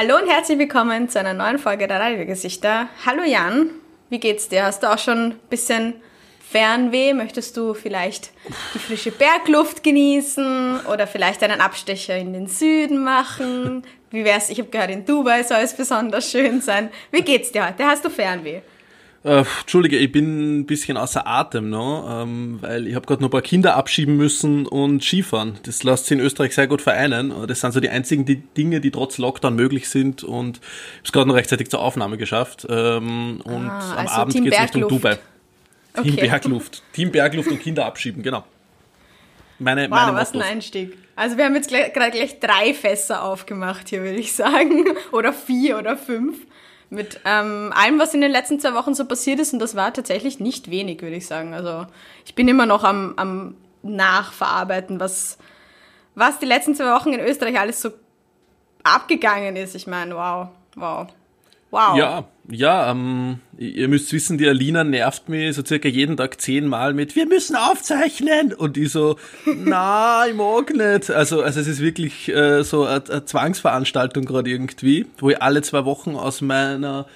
Hallo und herzlich willkommen zu einer neuen Folge der Radiogesichter. Hallo Jan, wie geht's dir? Hast du auch schon ein bisschen Fernweh? Möchtest du vielleicht die frische Bergluft genießen oder vielleicht einen Abstecher in den Süden machen? Wie wär's? Ich habe gehört, in Dubai soll es besonders schön sein. Wie geht's dir heute? Hast du Fernweh? Äh, Entschuldige, ich bin ein bisschen außer Atem, ne? ähm, weil ich habe gerade noch ein paar Kinder abschieben müssen und Skifahren. Das lässt sich in Österreich sehr gut vereinen. Das sind so die einzigen die Dinge, die trotz Lockdown möglich sind und ich habe es gerade noch rechtzeitig zur Aufnahme geschafft. Ähm, und ah, am also Abend geht es Richtung Dubai. Team okay. Bergluft. Team Bergluft und Kinder abschieben, genau. Meine, wow, meine was ein Einstieg. Also wir haben jetzt gerade gleich drei Fässer aufgemacht hier, würde ich sagen. Oder vier oder fünf mit ähm, allem, was in den letzten zwei Wochen so passiert ist. Und das war tatsächlich nicht wenig, würde ich sagen. Also ich bin immer noch am, am Nachverarbeiten, was, was die letzten zwei Wochen in Österreich alles so abgegangen ist. Ich meine, wow, wow. Wow. Ja, ja, ähm, ihr müsst wissen, die Alina nervt mich so circa jeden Tag zehnmal mit, wir müssen aufzeichnen. Und ich so, na, ich mag nicht. Also, also es ist wirklich äh, so eine, eine Zwangsveranstaltung gerade irgendwie, wo ich alle zwei Wochen aus meiner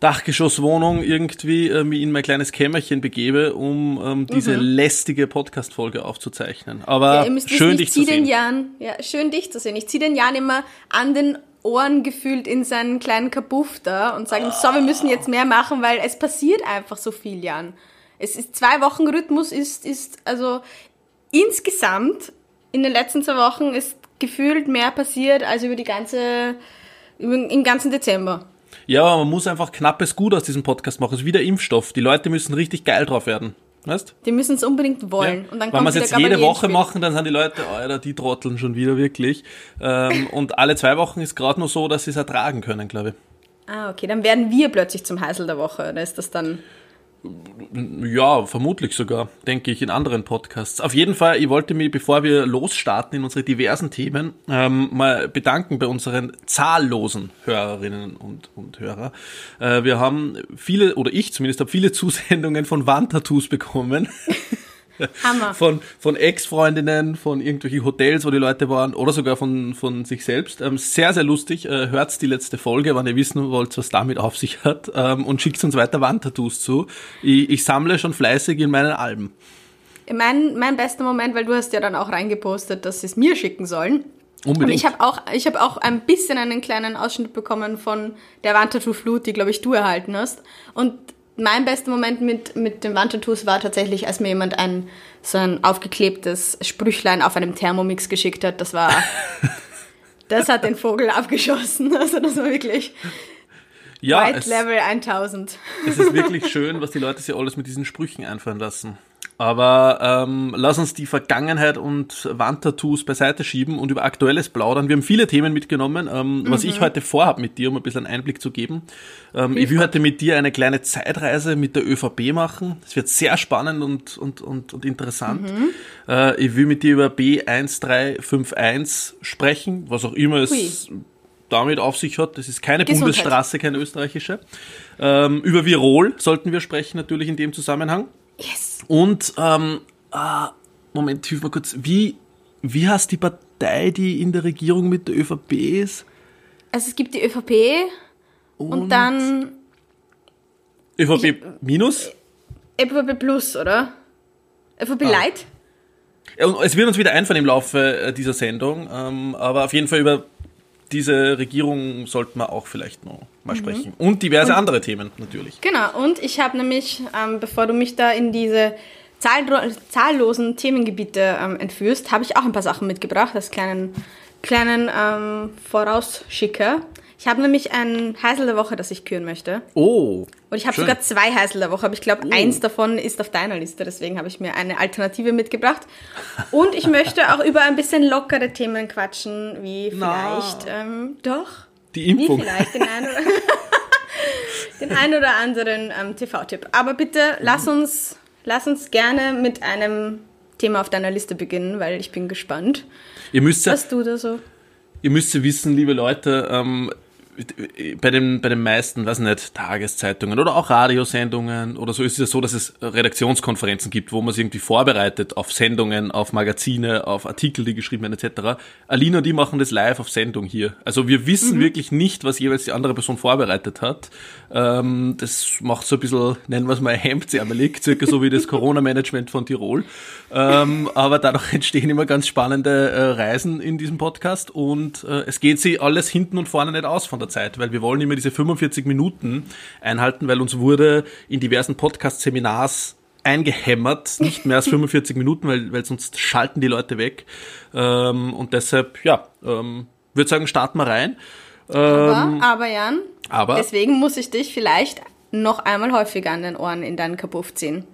Dachgeschosswohnung irgendwie äh, mich in mein kleines Kämmerchen begebe, um ähm, diese mhm. lästige Podcast-Folge aufzuzeichnen. Aber ja, schön, dich zu sehen. Jan, ja, schön dich zu sehen. Ich ziehe den Jan immer an den Ohren gefühlt in seinen kleinen Kabuff da und sagen, so, wir müssen jetzt mehr machen, weil es passiert einfach so viel, Jan. Es ist zwei Wochen Rhythmus ist, ist, also insgesamt in den letzten zwei Wochen ist gefühlt mehr passiert als über die ganze, über, im ganzen Dezember. Ja, man muss einfach knappes Gut aus diesem Podcast machen. Es ist wie der Impfstoff. Die Leute müssen richtig geil drauf werden. Weißt? Die müssen es unbedingt wollen. Ja. Und dann Wenn wir es jetzt jede Woche machen, dann sind die Leute, Alter, die trotteln schon wieder wirklich. Ähm, und alle zwei Wochen ist gerade nur so, dass sie es ertragen können, glaube ich. Ah, okay. Dann werden wir plötzlich zum Heisel der Woche. Oder ist das dann... Ja, vermutlich sogar, denke ich, in anderen Podcasts. Auf jeden Fall, ich wollte mich, bevor wir losstarten in unsere diversen Themen, ähm, mal bedanken bei unseren zahllosen Hörerinnen und, und Hörer. Äh, wir haben viele, oder ich zumindest, habe viele Zusendungen von Wandtattoos bekommen. Hammer. Von, von Ex-Freundinnen, von irgendwelchen Hotels, wo die Leute waren, oder sogar von, von sich selbst. Ähm, sehr, sehr lustig. Äh, hört die letzte Folge, wenn ihr wissen wollt, was damit auf sich hat. Ähm, und schickt uns weiter Wandtattoos zu. Ich, ich sammle schon fleißig in meinen Alben. Mein, mein bester Moment, weil du hast ja dann auch reingepostet, dass sie es mir schicken sollen. Unbedingt. Und ich habe auch, ich habe auch ein bisschen einen kleinen Ausschnitt bekommen von der Wandtattoo-Flut, die, glaube ich, du erhalten hast. Und mein bester Moment mit, mit den Wandtattoos war tatsächlich, als mir jemand ein so ein aufgeklebtes Sprüchlein auf einem Thermomix geschickt hat. Das war, das hat den Vogel abgeschossen. Also das war wirklich ja, White es, Level 1000. Es ist wirklich schön, was die Leute sich alles mit diesen Sprüchen einfallen lassen. Aber ähm, lass uns die Vergangenheit und Wandtattoos beiseite schieben und über Aktuelles plaudern. Wir haben viele Themen mitgenommen, ähm, mhm. was ich heute vorhabe mit dir, um ein bisschen einen Einblick zu geben. Ähm, ich will heute mit dir eine kleine Zeitreise mit der ÖVP machen. Das wird sehr spannend und, und, und, und interessant. Mhm. Äh, ich will mit dir über B1351 sprechen, was auch immer es Hui. damit auf sich hat. Das ist keine Gesundheit. Bundesstraße, keine österreichische. Ähm, über Virol sollten wir sprechen natürlich in dem Zusammenhang. Yes. Und, ähm, ah, Moment, hilf mal kurz, wie, wie heißt die Partei, die in der Regierung mit der ÖVP ist? Also es gibt die ÖVP und, und dann... ÖVP ich, minus? ÖVP plus, oder? ÖVP ah. Light? Es wird uns wieder einfallen im Laufe äh, dieser Sendung, ähm, aber auf jeden Fall über diese Regierung sollten wir auch vielleicht noch mal mhm. sprechen. Und diverse und, andere Themen natürlich. Genau, und ich habe nämlich, ähm, bevor du mich da in diese zahl zahllosen Themengebiete ähm, entführst, habe ich auch ein paar Sachen mitgebracht, als kleinen, kleinen ähm, Vorausschicker. Ich habe nämlich ein Heisel der Woche, das ich küren möchte. Oh. Und ich habe sogar zwei Heisel der Woche, aber ich glaube, oh. eins davon ist auf deiner Liste, deswegen habe ich mir eine Alternative mitgebracht. Und ich möchte auch über ein bisschen lockere Themen quatschen, wie vielleicht, ähm, doch. Die Impfung. Wie vielleicht den einen oder, den einen oder anderen ähm, TV-Tipp. Aber bitte lass uns, lass uns gerne mit einem Thema auf deiner Liste beginnen, weil ich bin gespannt. Ihr müsst ja, was du da so. Ihr müsst ja wissen, liebe Leute, ähm, bei den, bei den meisten, weiß nicht, Tageszeitungen oder auch Radiosendungen oder so ist es ja so, dass es Redaktionskonferenzen gibt, wo man sich irgendwie vorbereitet auf Sendungen, auf Magazine, auf Artikel, die geschrieben werden, etc. Alina und die machen das live auf Sendung hier. Also wir wissen mhm. wirklich nicht, was jeweils die andere Person vorbereitet hat. Ähm, das macht so ein bisschen, nennen wir es mal, hemdsärmelig, circa so wie das Corona-Management von Tirol. Ähm, aber dadurch entstehen immer ganz spannende äh, Reisen in diesem Podcast und äh, es geht sich alles hinten und vorne nicht aus von der Zeit, weil wir wollen immer diese 45 Minuten einhalten, weil uns wurde in diversen Podcast-Seminars eingehämmert, nicht mehr als 45 Minuten, weil, weil sonst schalten die Leute weg. Ähm, und deshalb, ja, ähm, würde sagen, starten wir rein. Ähm, aber, aber Jan, aber, deswegen muss ich dich vielleicht noch einmal häufiger an den Ohren in deinen Kapuff ziehen.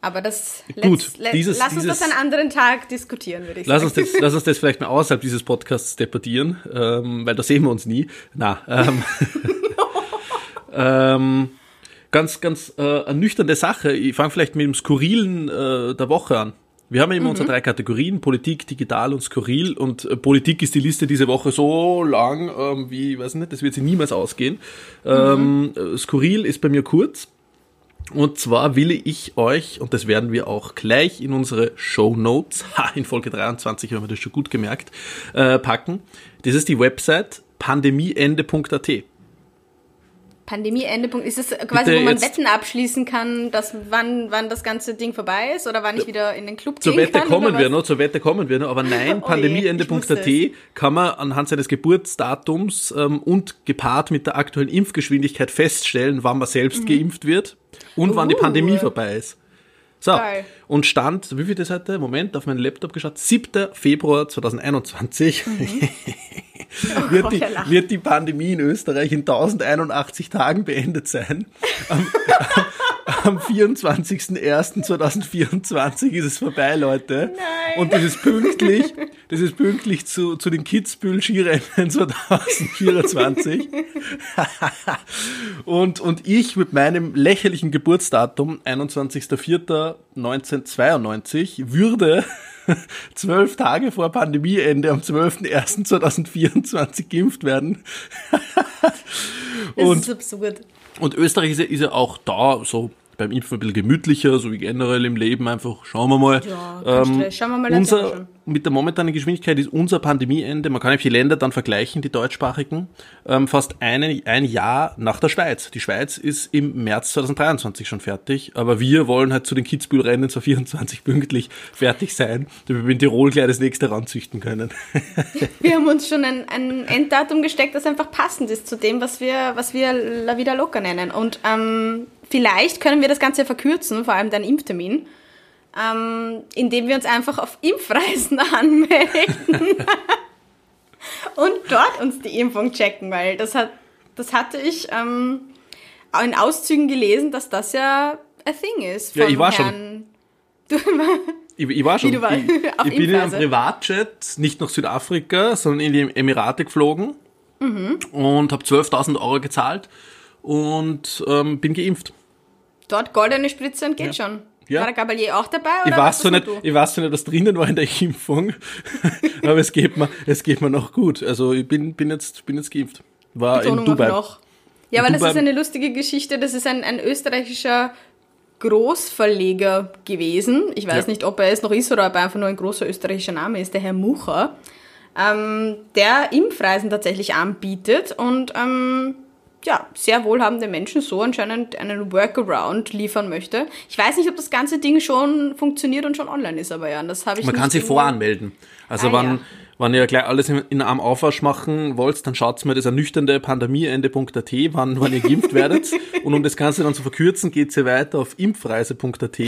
Aber das Gut, let's, dieses, lass uns dieses, das einen anderen Tag diskutieren, würde ich lass sagen. Uns das, lass uns das vielleicht mal außerhalb dieses Podcasts debattieren, ähm, weil da sehen wir uns nie. Na, ähm, ähm, ganz, ganz äh, eine nüchterne Sache. Ich fange vielleicht mit dem Skurrilen äh, der Woche an. Wir haben ja immer mhm. unsere drei Kategorien, Politik, Digital und Skurril. Und äh, Politik ist die Liste diese Woche so lang, ähm, wie, weiß nicht, das wird sie niemals ausgehen. Mhm. Ähm, äh, Skurril ist bei mir kurz. Und zwar will ich euch, und das werden wir auch gleich in unsere Show Notes, in Folge 23 haben wir das schon gut gemerkt, äh, packen. Das ist die Website pandemieende.at. Pandemieende. Ist es quasi, Bitte wo man Wetten abschließen kann, dass wann, wann das ganze Ding vorbei ist oder wann ich wieder in den Club zur gehen Wette kann? Kommen wir noch, zur Wette kommen wir noch, aber nein, oh pandemieende.at kann man anhand seines Geburtsdatums ähm, und gepaart mit der aktuellen Impfgeschwindigkeit feststellen, wann man selbst mhm. geimpft wird und uh. wann die uh. Pandemie vorbei ist. So, Geil. und stand, wie viel das heute? Moment, auf meinen Laptop geschaut, 7. Februar 2021. Mhm. wird, die, wird die Pandemie in Österreich in 1081 Tagen beendet sein. Am, am 24.01.2024 ist es vorbei, Leute. Nein. Und das ist pünktlich, das ist pünktlich zu, zu den Kitzbühel Skirennen 2024. und, und ich mit meinem lächerlichen Geburtsdatum, 21.04.1992, würde zwölf Tage vor Pandemieende am 12.01.2024 geimpft werden. und, das ist absurd. Und Österreich ist ja, ist ja auch da so beim Impfen ein bisschen gemütlicher, so wie generell im Leben einfach. Schauen wir mal. Ja, ähm, Schauen wir mal. Unser, mit der momentanen Geschwindigkeit ist unser Pandemieende, man kann nämlich die Länder dann vergleichen, die deutschsprachigen, ähm, fast eine, ein Jahr nach der Schweiz. Die Schweiz ist im März 2023 schon fertig, aber wir wollen halt zu den Kitzbühel-Rennen 2024 pünktlich fertig sein, damit wir in Tirol gleich das nächste ranzüchten können. wir haben uns schon ein, ein Enddatum gesteckt, das einfach passend ist zu dem, was wir, was wir La Vida Loca nennen. Und ähm, vielleicht können wir das Ganze verkürzen, vor allem deinen Impftermin ähm, indem wir uns einfach auf Impfreisen anmelden und dort uns die Impfung checken, weil das hat, das hatte ich ähm, in Auszügen gelesen, dass das ja a thing ist. Ja, ich war Herrn schon. ich, ich, war schon. Ich, ich bin in einem Privatjet nicht nach Südafrika, sondern in die Emirate geflogen mhm. und habe 12.000 Euro gezahlt und ähm, bin geimpft. Dort goldene Spritze und geht ja. schon. Ja. War der Gabalier auch dabei? Oder ich, weiß so nicht, ich weiß so nicht, was drinnen war in der Impfung, aber es geht, mir, es geht mir noch gut. Also ich bin, bin, jetzt, bin jetzt geimpft. War in Dubai. Noch. Ja, weil das ist eine lustige Geschichte. Das ist ein, ein österreichischer Großverleger gewesen. Ich weiß ja. nicht, ob er es noch ist oder ob er einfach nur ein großer österreichischer Name ist, der Herr Mucher, ähm, der Impfreisen tatsächlich anbietet und ähm, ja, sehr wohlhabende Menschen so anscheinend einen Workaround liefern möchte. Ich weiß nicht, ob das ganze Ding schon funktioniert und schon online ist, aber ja, das habe ich Man kann sich voranmelden. Also ah, wann, ja. Wenn ihr gleich alles in, in einem Aufwasch machen wollt, dann schaut mir das ernüchternde pandemieende.at, wann, wann ihr geimpft werdet. Und um das Ganze dann zu verkürzen, geht ihr weiter auf impfreise.at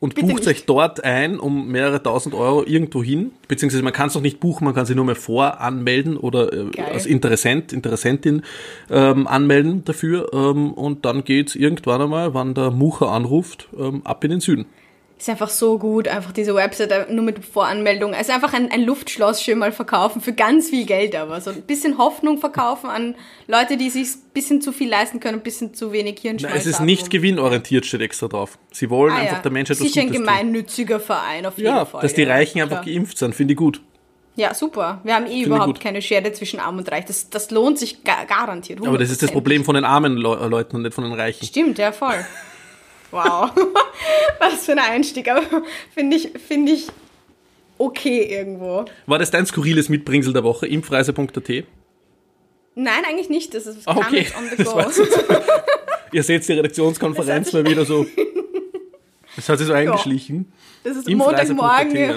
und Bitte bucht nicht. euch dort ein um mehrere tausend Euro irgendwo hin. Beziehungsweise man kann es noch nicht buchen, man kann sich nur mehr voranmelden oder äh, als Interessent, Interessentin ähm, anmelden dafür. Ähm, und dann geht's irgendwann einmal, wann der Mucher anruft, ähm, ab in den Süden ist einfach so gut, einfach diese Website nur mit Voranmeldung. Also einfach ein, ein Luftschloss schön mal verkaufen für ganz viel Geld aber. So ein bisschen Hoffnung verkaufen an Leute, die sich ein bisschen zu viel leisten können, ein bisschen zu wenig Hirnschmalz Nein, Es ist nicht gewinnorientiert, steht extra drauf. Sie wollen ah, einfach ja. der Menschheit Sicher ein gemeinnütziger Verein, auf jeden ja, Fall. dass die Reichen einfach Klar. geimpft sind, finde ich gut. Ja, super. Wir haben eh Find überhaupt keine Schere zwischen Arm und Reich. Das, das lohnt sich ga garantiert. 100%. Aber das ist das Problem von den armen Le Leuten und nicht von den Reichen. Stimmt, ja, voll. Wow. Was für ein Einstieg. Aber finde ich, finde ich okay irgendwo. War das dein skurriles Mitbringsel der Woche? Impfreise.at? Nein, eigentlich nicht. Das ist ah, okay. on the go. Ihr seht die Redaktionskonferenz mal wieder so. Das hat sich so eingeschlichen. Das ist Montagmorgen,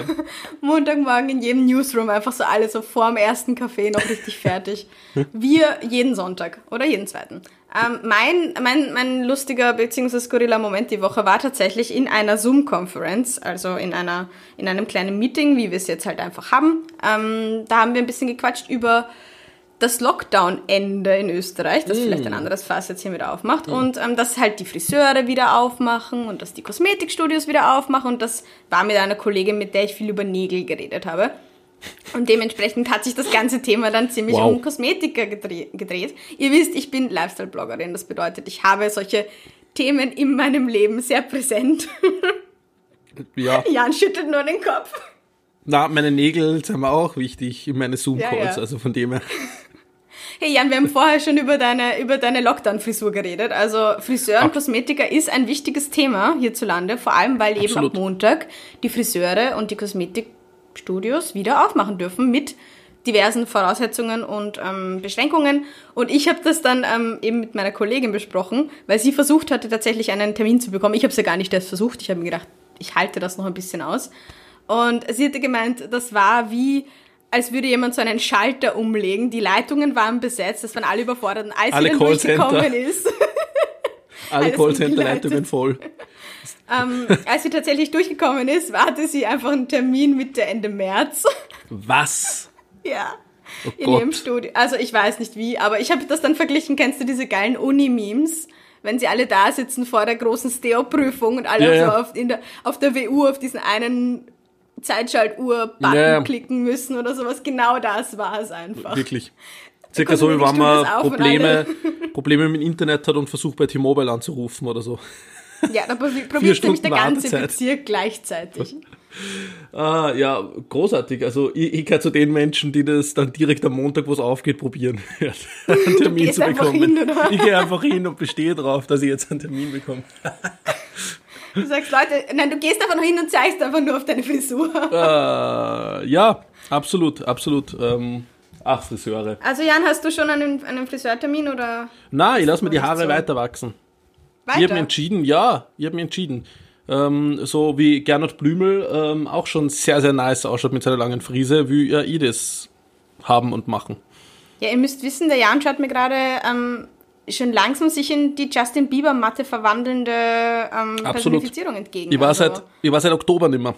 Montagmorgen in jedem Newsroom einfach so alle so vor dem ersten Kaffee noch richtig fertig. Wir jeden Sonntag oder jeden zweiten. Ähm, mein, mein, mein lustiger bzw. skurriler Moment die Woche war tatsächlich in einer Zoom-Conference, also in, einer, in einem kleinen Meeting, wie wir es jetzt halt einfach haben. Ähm, da haben wir ein bisschen gequatscht über das Lockdown-Ende in Österreich, das mm. vielleicht ein anderes Fass jetzt hier wieder aufmacht. Mm. Und ähm, dass halt die Friseure wieder aufmachen und dass die Kosmetikstudios wieder aufmachen. Und das war mit einer Kollegin, mit der ich viel über Nägel geredet habe. Und dementsprechend hat sich das ganze Thema dann ziemlich wow. um Kosmetiker gedreht. Ihr wisst, ich bin Lifestyle-Bloggerin. Das bedeutet, ich habe solche Themen in meinem Leben sehr präsent. Ja. Jan schüttelt nur den Kopf. Na, meine Nägel sind mir auch wichtig in meine Zoom-Calls, ja, ja. also von dem her. Hey Jan, wir haben vorher schon über deine, über deine Lockdown-Frisur geredet. Also Friseur und Ach. Kosmetiker ist ein wichtiges Thema hierzulande, vor allem weil Absolut. eben am Montag die Friseure und die Kosmetikstudios wieder aufmachen dürfen mit diversen Voraussetzungen und ähm, Beschränkungen. Und ich habe das dann ähm, eben mit meiner Kollegin besprochen, weil sie versucht hatte, tatsächlich einen Termin zu bekommen. Ich habe es ja gar nicht erst versucht. Ich habe mir gedacht, ich halte das noch ein bisschen aus. Und sie hatte gemeint, das war wie als würde jemand so einen Schalter umlegen. Die Leitungen waren besetzt, das waren alle überfordert. Und als alle sie dann durchgekommen ist. alle Callcenter-Leitungen voll. Ähm, als sie tatsächlich durchgekommen ist, hatte sie einfach einen Termin Mitte Ende März. Was? ja. Oh in Gott. ihrem Studio. Also ich weiß nicht wie, aber ich habe das dann verglichen. Kennst du diese geilen Uni-Memes? Wenn sie alle da sitzen vor der großen Steo-Prüfung und alle ja, so ja. Auf, der, auf der WU auf diesen einen Zeitschaltuhr-Button ja. klicken müssen oder sowas. Genau das war es einfach. Wirklich. Circa so, wie wenn man Probleme, Probleme mit dem Internet hat und versucht bei T-Mobile anzurufen oder so. Ja, da probiert nämlich der ganze Bezirk gleichzeitig. Ah, ja, großartig. Also ich, ich gehöre zu den Menschen, die das dann direkt am Montag, wo es aufgeht, probieren, einen Termin zu bekommen. Hin, ich gehe einfach hin und bestehe darauf, dass ich jetzt einen Termin bekomme. Du sagst, Leute, nein, du gehst einfach nur hin und zeigst einfach nur auf deine Frisur. Äh, ja, absolut, absolut. Ähm, ach, Friseure. Also Jan, hast du schon einen, einen Friseurtermin oder? Nein, ich lasse mir die Haare so? weiter wachsen. Weiter? Ich habe mich entschieden, ja, ich habe mich entschieden. Ähm, so wie Gernot Blümel ähm, auch schon sehr, sehr nice ausschaut mit seiner langen Frise, wie ich das haben und machen. Ja, ihr müsst wissen, der Jan schaut mir gerade ähm, schon langsam sich in die Justin Bieber Matte verwandelnde ähm, Personifizierung entgegen. Ich war, also. seit, ich war seit Oktober nicht mehr.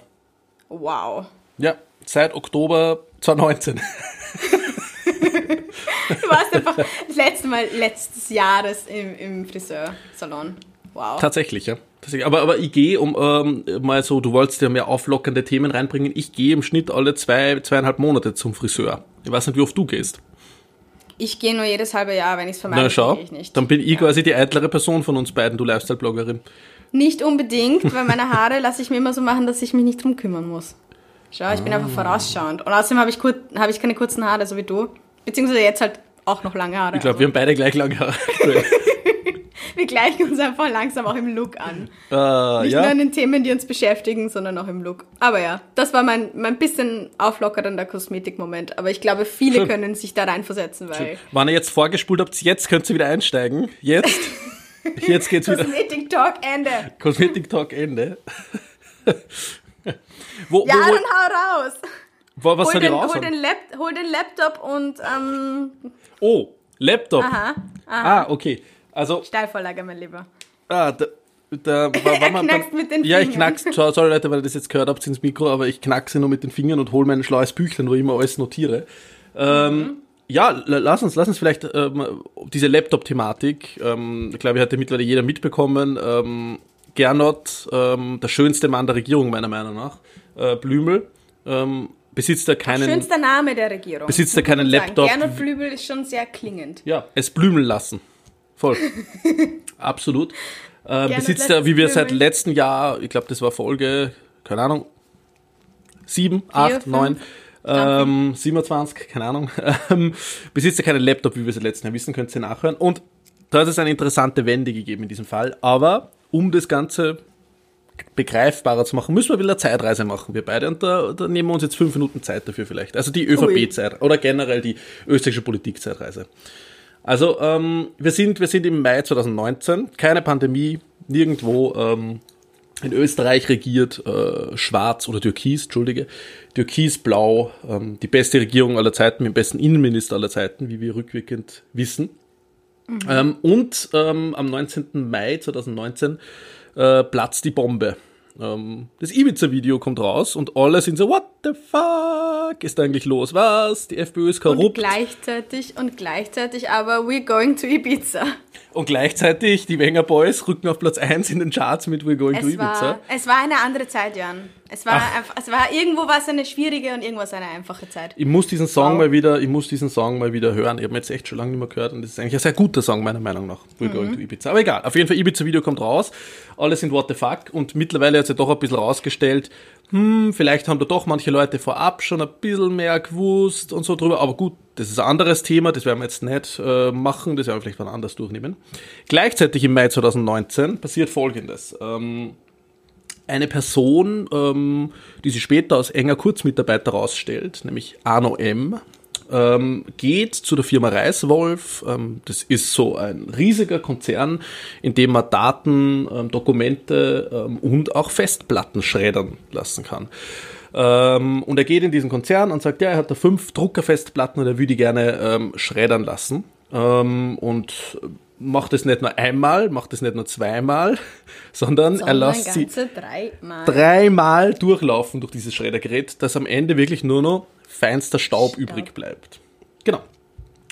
Wow. Ja, seit Oktober 2019. du warst einfach das letzte Mal letztes Jahres im, im Friseursalon. Wow. Tatsächlich, ja. Aber, aber ich gehe, um ähm, mal so, du wolltest ja mehr auflockernde Themen reinbringen, ich gehe im Schnitt alle zwei, zweieinhalb Monate zum Friseur. Ich weiß nicht, wie oft du gehst. Ich gehe nur jedes halbe Jahr, wenn ich es vermeide, Na, schau, ich nicht. Dann bin ich ja. quasi die eitlere Person von uns beiden, du Lifestyle-Bloggerin. Nicht unbedingt, weil meine Haare lasse ich mir immer so machen, dass ich mich nicht drum kümmern muss. Schau, ich bin einfach ah. vorausschauend. Und außerdem habe ich, hab ich keine kurzen Haare, so wie du. Beziehungsweise jetzt halt auch noch lange Haare. Ich glaube, wir haben beide gleich lange Haare. wir gleichen uns einfach langsam auch im Look an. Uh, Nicht ja. nur in den Themen, die uns beschäftigen, sondern auch im Look. Aber ja, das war mein, mein bisschen auflockernder Kosmetikmoment. Aber ich glaube, viele Schön. können sich da reinversetzen, weil. Schön. Wann ihr jetzt vorgespult habt, jetzt könnt ihr wieder einsteigen. Jetzt. Jetzt geht's wieder. Kosmetik Talk Ende. Kosmetik Talk Ende. wo, ja, wo, wo, dann hau raus. Was hol, den, hol, den Lap, hol den Laptop und. Ähm, oh, Laptop. Aha, aha. Ah, okay. Also, Steilvorlage, mein Lieber. Ah, da, da war, war man knackst mit den Fingern. Ja, ich knack's. Sorry Leute, weil ihr das jetzt gehört habt ins Mikro, aber ich knackse nur mit den Fingern und hole mein schlaues Büchlein, wo ich immer alles notiere. Ähm, mhm. Ja, lass uns, lass uns vielleicht ähm, diese Laptop-Thematik, ähm, ich glaube, hat ja mittlerweile jeder mitbekommen. Ähm, Gernot, ähm, der schönste Mann der Regierung meiner Meinung nach, äh, Blümel, ähm, besitzt er keinen. Schönster Name der Regierung. Besitzt er keinen Laptop. Gernot Blümel ist schon sehr klingend. Ja, es blümeln lassen. Voll. Absolut. Äh, besitzt er, wie wir seit letztem Jahr, ich glaube, das war Folge, keine Ahnung, sieben, acht, neun, Ähm, 27, keine Ahnung. Ähm, besitzt ja keinen Laptop, wie wir es letzten Jahr wissen, könnt ihr nachhören. Und da hat es eine interessante Wende gegeben in diesem Fall. Aber um das Ganze begreifbarer zu machen, müssen wir wieder eine Zeitreise machen, wir beide. Und da, da nehmen wir uns jetzt fünf Minuten Zeit dafür vielleicht. Also die ÖVP-Zeit oder generell die österreichische Politikzeitreise. Also ähm, wir, sind, wir sind im Mai 2019, keine Pandemie, nirgendwo ähm, in Österreich regiert äh, schwarz oder türkis, entschuldige, türkisblau, ähm, die beste Regierung aller Zeiten, mit dem besten Innenminister aller Zeiten, wie wir rückwirkend wissen. Mhm. Ähm, und ähm, am 19. Mai 2019 äh, platzt die Bombe. Ähm, das Ibiza-Video kommt raus und alle sind so, what the fuck ist eigentlich los? Was? Die FPÖ ist korrupt. Und gleichzeitig, und gleichzeitig aber, we're going to Ibiza. Und gleichzeitig, die Wenger Boys rücken auf Platz 1 in den Charts mit We're Going es to Ibiza. War, es war eine andere Zeit, Jan. Es war, einfach, es war irgendwo was eine schwierige und irgendwas eine einfache Zeit. Ich muss diesen Song wow. mal wieder, ich muss diesen Song mal wieder hören. Ich habe jetzt echt schon lange nicht mehr gehört und das ist eigentlich ein sehr guter Song meiner Meinung nach. We're mhm. Going to Ibiza. Aber egal. Auf jeden Fall Ibiza Video kommt raus. Alle sind What the fuck und mittlerweile hat sich doch ein bisschen rausgestellt, hm, vielleicht haben da doch manche Leute vorab schon ein bisschen mehr gewusst und so drüber, aber gut, das ist ein anderes Thema, das werden wir jetzt nicht äh, machen, das werden wir vielleicht wann anders durchnehmen. Gleichzeitig im Mai 2019 passiert Folgendes. Ähm, eine Person, ähm, die sich später als enger Kurzmitarbeiter herausstellt, nämlich Arno M., ähm, geht zu der Firma Reiswolf. Ähm, das ist so ein riesiger Konzern, in dem man Daten, ähm, Dokumente ähm, und auch Festplatten schreddern lassen kann. Ähm, und er geht in diesen Konzern und sagt, ja, er hat da fünf Druckerfestplatten und er würde die gerne ähm, schreddern lassen. und macht es nicht nur einmal, macht es nicht nur zweimal, sondern, sondern er lässt sie dreimal. dreimal durchlaufen durch dieses Schreddergerät, dass am Ende wirklich nur noch feinster Staub, Staub. übrig bleibt. Genau.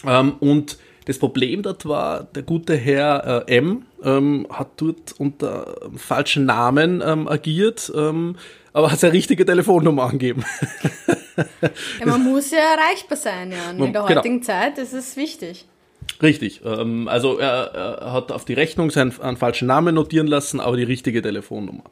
Ähm, und das Problem dort war, der gute Herr äh, M ähm, hat dort unter falschen Namen ähm, agiert, ähm, aber hat seine richtige Telefonnummer angegeben. ja, man muss ja erreichbar sein, ja. Und in der genau. heutigen genau. Zeit ist es wichtig. Richtig. Ähm, also er, er, hat auf die Rechnung seinen, einen falschen Namen notieren lassen, aber die richtige Telefonnummer.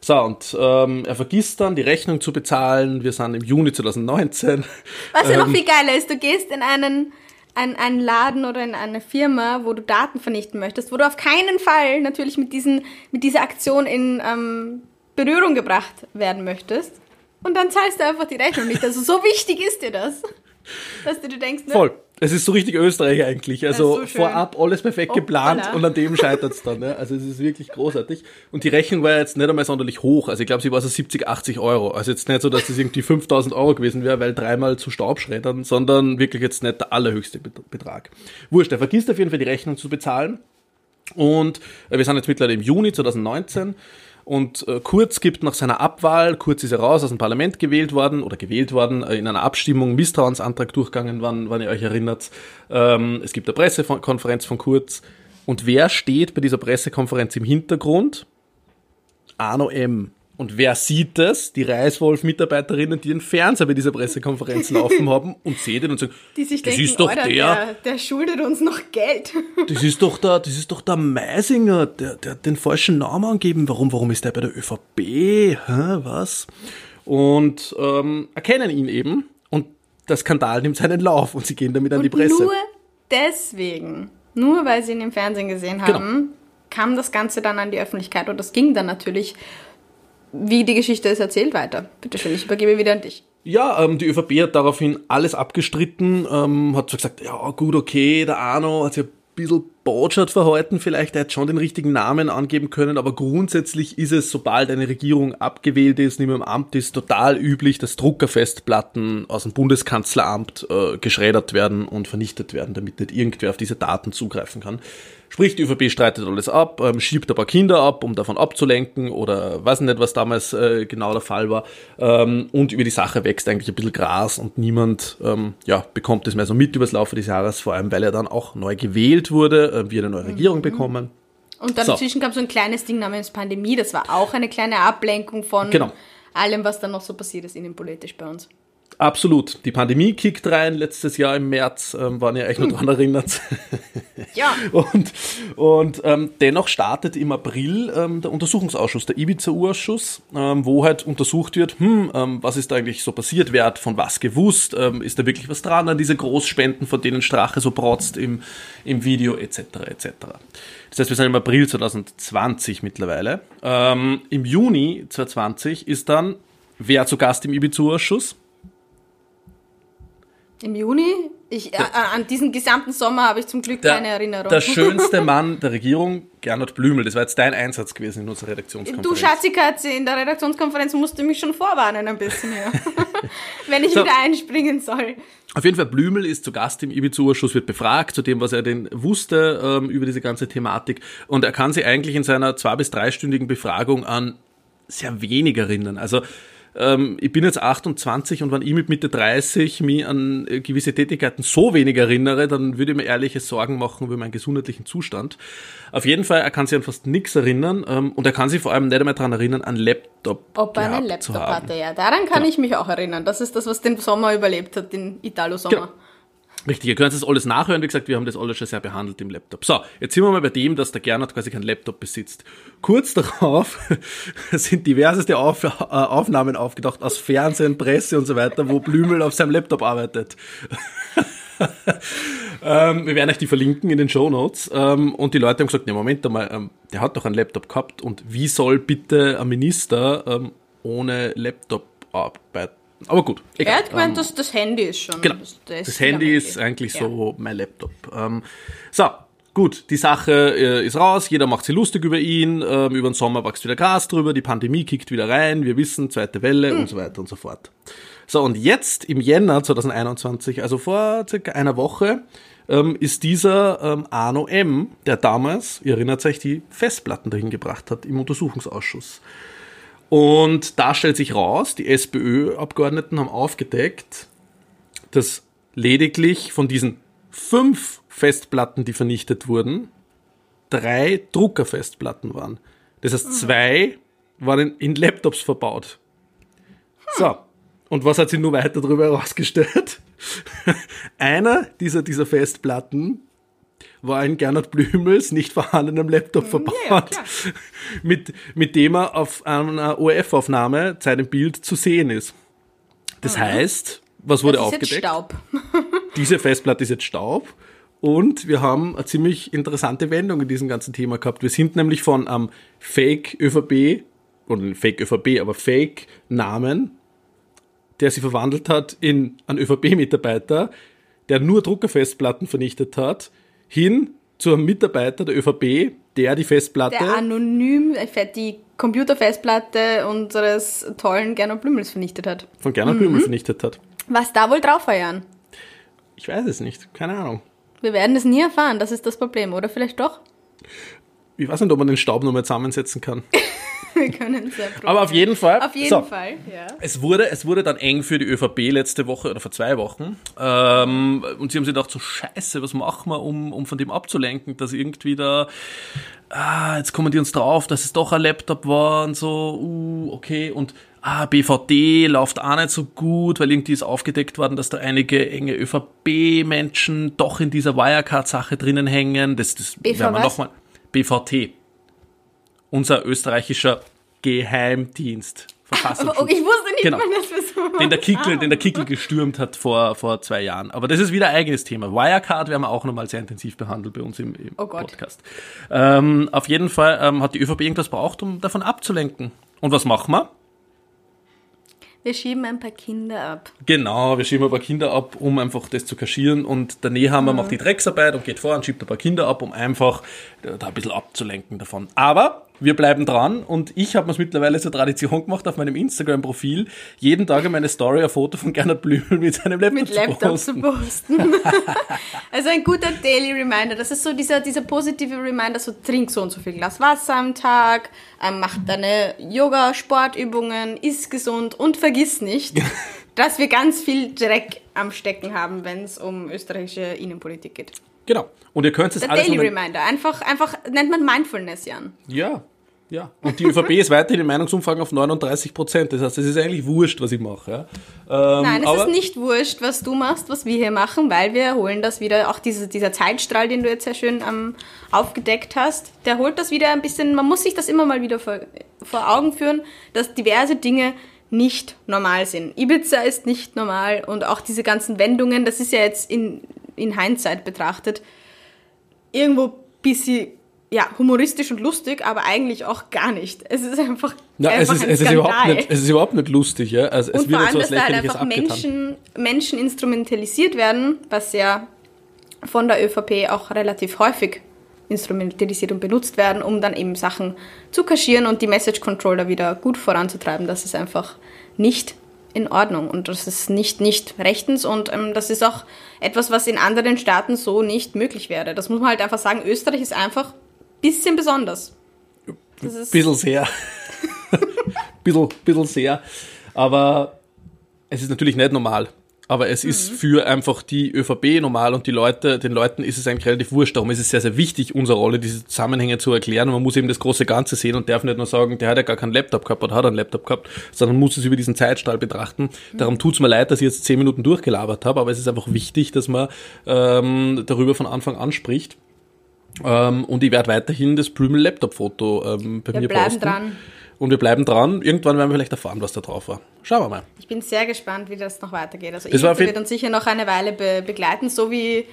So, und ähm, er vergisst dann, die Rechnung zu bezahlen. Wir sind im Juni 2019. Was ja ähm, noch viel geiler ist, du gehst in einen, einen, einen Laden oder in eine Firma, wo du Daten vernichten möchtest, wo du auf keinen Fall natürlich mit, diesen, mit dieser Aktion in ähm, Berührung gebracht werden möchtest. Und dann zahlst du einfach die Rechnung nicht. Also so wichtig ist dir das, dass du dir denkst, ne? Voll. Es ist so richtig Österreich eigentlich. Also so vorab alles perfekt oh, geplant voilà. und an dem scheitert es dann. Ne? Also es ist wirklich großartig. Und die Rechnung war jetzt nicht einmal sonderlich hoch. Also ich glaube, sie war so 70, 80 Euro. Also jetzt nicht so, dass das irgendwie 5000 Euro gewesen wäre, weil dreimal zu Staubschreddern, sondern wirklich jetzt nicht der allerhöchste Betrag. Wurscht, er vergisst auf jeden Fall die Rechnung zu bezahlen. Und äh, wir sind jetzt mittlerweile im Juni 2019. Und äh, Kurz gibt nach seiner Abwahl, Kurz ist ja raus aus dem Parlament gewählt worden oder gewählt worden, äh, in einer Abstimmung Misstrauensantrag durchgegangen, wann, wann ihr euch erinnert. Ähm, es gibt eine Pressekonferenz von Kurz. Und wer steht bei dieser Pressekonferenz im Hintergrund? Arno M. Und wer sieht das? Die Reiswolf-Mitarbeiterinnen, die den Fernseher bei dieser Pressekonferenz laufen haben und sehen den und sagen, die sich das denken, ist doch der, der, der, schuldet uns noch Geld. Das ist doch der, das ist doch der Meisinger, der, der hat den falschen Namen angeben. Warum, warum ist der bei der ÖVP? Hä, was? Und ähm, erkennen ihn eben und der Skandal nimmt seinen Lauf und sie gehen damit an und die Presse. Nur deswegen, nur weil sie ihn im Fernsehen gesehen genau. haben, genau. kam das Ganze dann an die Öffentlichkeit und das ging dann natürlich wie die Geschichte es erzählt weiter. Bitte schön, ich übergebe wieder an dich. Ja, ähm, die ÖVP hat daraufhin alles abgestritten, ähm, hat zwar gesagt, ja gut, okay, der Arno hat sich ein bisschen botschert verhalten, vielleicht er hätte schon den richtigen Namen angeben können, aber grundsätzlich ist es, sobald eine Regierung abgewählt ist, nicht mehr im Amt ist, total üblich, dass Druckerfestplatten aus dem Bundeskanzleramt äh, geschreddert werden und vernichtet werden, damit nicht irgendwer auf diese Daten zugreifen kann. Sprich, die ÖVP streitet alles ab, ähm, schiebt ein paar Kinder ab, um davon abzulenken oder weiß nicht, was damals äh, genau der Fall war. Ähm, und über die Sache wächst eigentlich ein bisschen Gras und niemand ähm, ja, bekommt es mehr so mit übers Laufe des Jahres, vor allem weil er dann auch neu gewählt wurde, äh, wir eine neue Regierung mhm. bekommen. Und dann so. dazwischen kam so ein kleines Ding namens Pandemie, das war auch eine kleine Ablenkung von genau. allem, was dann noch so passiert ist innenpolitisch bei uns. Absolut. Die Pandemie kickt rein letztes Jahr im März, ähm, waren ja echt nur hm. dran erinnert. Ja. Und, und ähm, dennoch startet im April ähm, der Untersuchungsausschuss, der Ibiza-U-Ausschuss, ähm, wo halt untersucht wird, hm, ähm, was ist da eigentlich so passiert, wer hat von was gewusst, ähm, ist da wirklich was dran an diese Großspenden, von denen Strache so protzt im, im Video, etc., etc. Das heißt, wir sind im April 2020 mittlerweile. Im Juni 2020 ist dann wer zu Gast im Ibiza-Ausschuss? Im Juni? Ich, äh, an diesen gesamten Sommer habe ich zum Glück Der, keine Erinnerung. der schönste Mann der Regierung, Gernot Blümel. Das war jetzt dein Einsatz gewesen in unserer Du Redaktionskonferenz. Schatzikatze, in der Redaktionskonferenz musst du mich schon vorwarnen ein bisschen, ja. Wenn ich So. wieder einspringen soll. Auf jeden Fall, Blümel ist zu Gast im Ibiza-Ausschuss, wird befragt zu dem, was er denn wusste ähm, über diese ganze Thematik. Und er kann sich eigentlich in seiner zwei- bis dreistündigen Befragung an sehr wenig erinnern. Also ähm, ich bin jetzt 28 und wenn ich mit Mitte 30 mich an äh, gewisse Tätigkeiten so wenig erinnere, dann würde ich mir ehrliche Sorgen machen über meinen gesundheitlichen Zustand. Auf jeden Fall, er kann sich an fast nichts erinnern ähm, und er kann sich vor allem nicht einmal daran erinnern, einen Laptop Ob er einen Laptop hatte, ja. Daran kann Genau. ich mich auch erinnern. Das ist das, was den Sommer überlebt hat, den Italo-Sommer. Genau. Richtig, ihr könnt das alles nachhören. Wie gesagt, wir haben das alles schon sehr behandelt im Laptop. So, jetzt sind wir mal bei dem, dass der Gernot quasi keinen Laptop besitzt. Kurz darauf sind diverseste Auf äh, Aufnahmen aufgedacht aus Fernsehen, Presse und so weiter, wo Blümel auf seinem Laptop arbeitet. ähm, wir werden euch die verlinken in den Show Notes. Ähm, und die Leute haben gesagt, ne, Moment einmal, ähm, der hat doch einen Laptop gehabt und wie soll bitte ein Minister ähm, ohne Laptop arbeiten? Aber gut, Er egal. hat gemeint, dass das Handy ist schon. Genau. Das, Das, das Handy ja ist eigentlich Ja. so mein Laptop. Ähm, so, gut, die Sache äh, ist raus, jeder macht sich lustig über ihn, ähm, über den Sommer wächst wieder Gras drüber, die Pandemie kickt wieder rein, wir wissen, zweite Welle und so weiter und so fort. So, und jetzt im Jänner 2021, also vor circa einer Woche, ähm, ist dieser ähm, Arno M., der damals, ihr erinnert euch, die Festplatten dahin gebracht hat im Untersuchungsausschuss. Und da stellt sich raus, die SPÖ-Abgeordneten haben aufgedeckt, dass lediglich von diesen fünf Festplatten, die vernichtet wurden, drei Druckerfestplatten waren. Das heißt, zwei waren in, Laptops verbaut. So. Und was hat sich nur weiter darüber herausgestellt? Einer dieser, dieser Festplatten war in Gernot Blümels nicht vorhandenem Laptop verbaut, ja, mit, mit dem er auf einer ORF-Aufnahme Zeit im Bild zu sehen ist. Das heißt, was wurde Das ist jetzt aufgedeckt? Staub. Diese Festplatte ist jetzt Staub. Und wir haben eine ziemlich interessante Wendung in diesem ganzen Thema gehabt. Wir sind nämlich von einem Fake-ÖVP, oder Fake ÖVP, aber Fake-Namen, der sich verwandelt hat in einen ÖVP-Mitarbeiter, der nur Druckerfestplatten vernichtet hat, hin zu einem Mitarbeiter der ÖVP, der die Festplatte Der anonym die Computerfestplatte unseres tollen Gernot Blümels vernichtet hat. von Gernot Mhm. Blümel vernichtet hat. Was da wohl drauf war, Jan? Ich weiß es nicht, keine Ahnung. Wir werden es nie erfahren, das ist das Problem, oder vielleicht doch? Ich weiß nicht, ob man den Staub nochmal zusammensetzen kann. Wir können es ja probieren. Aber auf jeden Fall. Auf jeden so. Fall, ja. Es wurde, es wurde dann eng für die ÖVP letzte Woche oder vor zwei Wochen. Ähm, und sie haben sich gedacht, so scheiße, was machen wir, um, um von dem abzulenken, dass irgendwie da, ah, jetzt kommen die uns drauf, dass es doch ein Laptop war und so, uh, okay. Und ah, BVD läuft auch nicht so gut, weil irgendwie ist aufgedeckt worden, dass da einige enge ÖVP-Menschen doch in dieser Wirecard-Sache drinnen hängen. Das, das BV werden wir nochmal. BVT. Unser österreichischer Geheimdienst. Verfassungsschutz. Aber ich wusste nicht, Genau. wann das für so Den der Kickel, den der Kickel gestürmt hat vor, vor zwei Jahren. Aber das ist wieder ein eigenes Thema. Wirecard werden wir auch nochmal sehr intensiv behandelt bei uns im, im Oh. Podcast. Ähm, auf jeden Fall ähm, hat die ÖVP irgendwas braucht, um davon abzulenken. Und was machen wir? Wir schieben ein paar Kinder ab. Genau, wir schieben ein paar Kinder ab, um einfach das zu kaschieren. Und der Nehammer macht die Drecksarbeit und geht vor und schiebt ein paar Kinder ab, um einfach da ein bisschen abzulenken davon. Aber wir bleiben dran und ich habe mir es mittlerweile zur Tradition gemacht, auf meinem Instagram-Profil jeden Tag in meine Story ein Foto von Gernot Blümel mit seinem Laptop, Mit zu Laptop posten. zu posten. also ein guter Daily Reminder. Das ist so dieser, dieser positive Reminder, so trink so und so viel Glas Wasser am Tag, ähm, mach deine Yoga-Sportübungen, iss gesund und vergiss nicht, dass wir ganz viel Dreck am Stecken haben, wenn es um österreichische Innenpolitik geht. Genau. Und ihr könnt es alles Daily Reminder. Einfach, einfach nennt man Mindfulness, Jan. Ja. Ja, und die ÖVP ist weiterhin in Meinungsumfragen auf 39 Prozent. Das heißt, es ist eigentlich wurscht, was ich mache. Ja. Ähm, Nein, es ist nicht wurscht, was du machst, was wir hier machen, weil wir holen das wieder, auch diese, dieser Zeitstrahl, den du jetzt sehr schön ähm, aufgedeckt hast, der holt das wieder ein bisschen, man muss sich das immer mal wieder vor, vor Augen führen, dass diverse Dinge nicht normal sind. Ibiza ist nicht normal und auch diese ganzen Wendungen, das ist ja jetzt in, in Hindsight betrachtet, irgendwo bisschen ja, humoristisch und lustig, aber eigentlich auch gar nicht. Es ist einfach, ja, einfach es ist, ein es ist überhaupt nicht, es ist überhaupt nicht lustig, ja. Also es und wird vor allem, dass da halt einfach Menschen, Menschen instrumentalisiert werden, was ja von der ÖVP auch relativ häufig instrumentalisiert und benutzt werden, um dann eben Sachen zu kaschieren und die Message Controller wieder gut voranzutreiben. Das ist einfach nicht in Ordnung und das ist nicht, nicht rechtens und ähm, das ist auch etwas, was in anderen Staaten so nicht möglich wäre. Das muss man halt einfach sagen. Österreich ist einfach bisschen besonders. Das ist bisschen sehr. bisschen, bisschen sehr. Aber es ist natürlich nicht normal. Aber es ist mhm. für einfach die ÖVP normal und die Leute, den Leuten ist es eigentlich relativ wurscht. Darum ist es sehr, sehr wichtig, unsere Rolle, diese Zusammenhänge zu erklären. Und man muss eben das große Ganze sehen und darf nicht nur sagen, der hat ja gar keinen Laptop gehabt oder hat einen Laptop gehabt, sondern muss es über diesen Zeitstrahl betrachten. Mhm. Darum tut es mir leid, dass ich jetzt zehn Minuten durchgelabert habe, aber es ist einfach wichtig, dass man ähm, darüber von Anfang an spricht. Ähm, und ich werde weiterhin das Blümel-Laptop-Foto ähm, bei wir mir bleiben dran. Und wir bleiben dran. Irgendwann werden wir vielleicht erfahren, was da drauf war. Schauen wir mal. Ich bin sehr gespannt, wie das noch weitergeht. Also das wird uns sicher noch eine Weile be begleiten, so wie,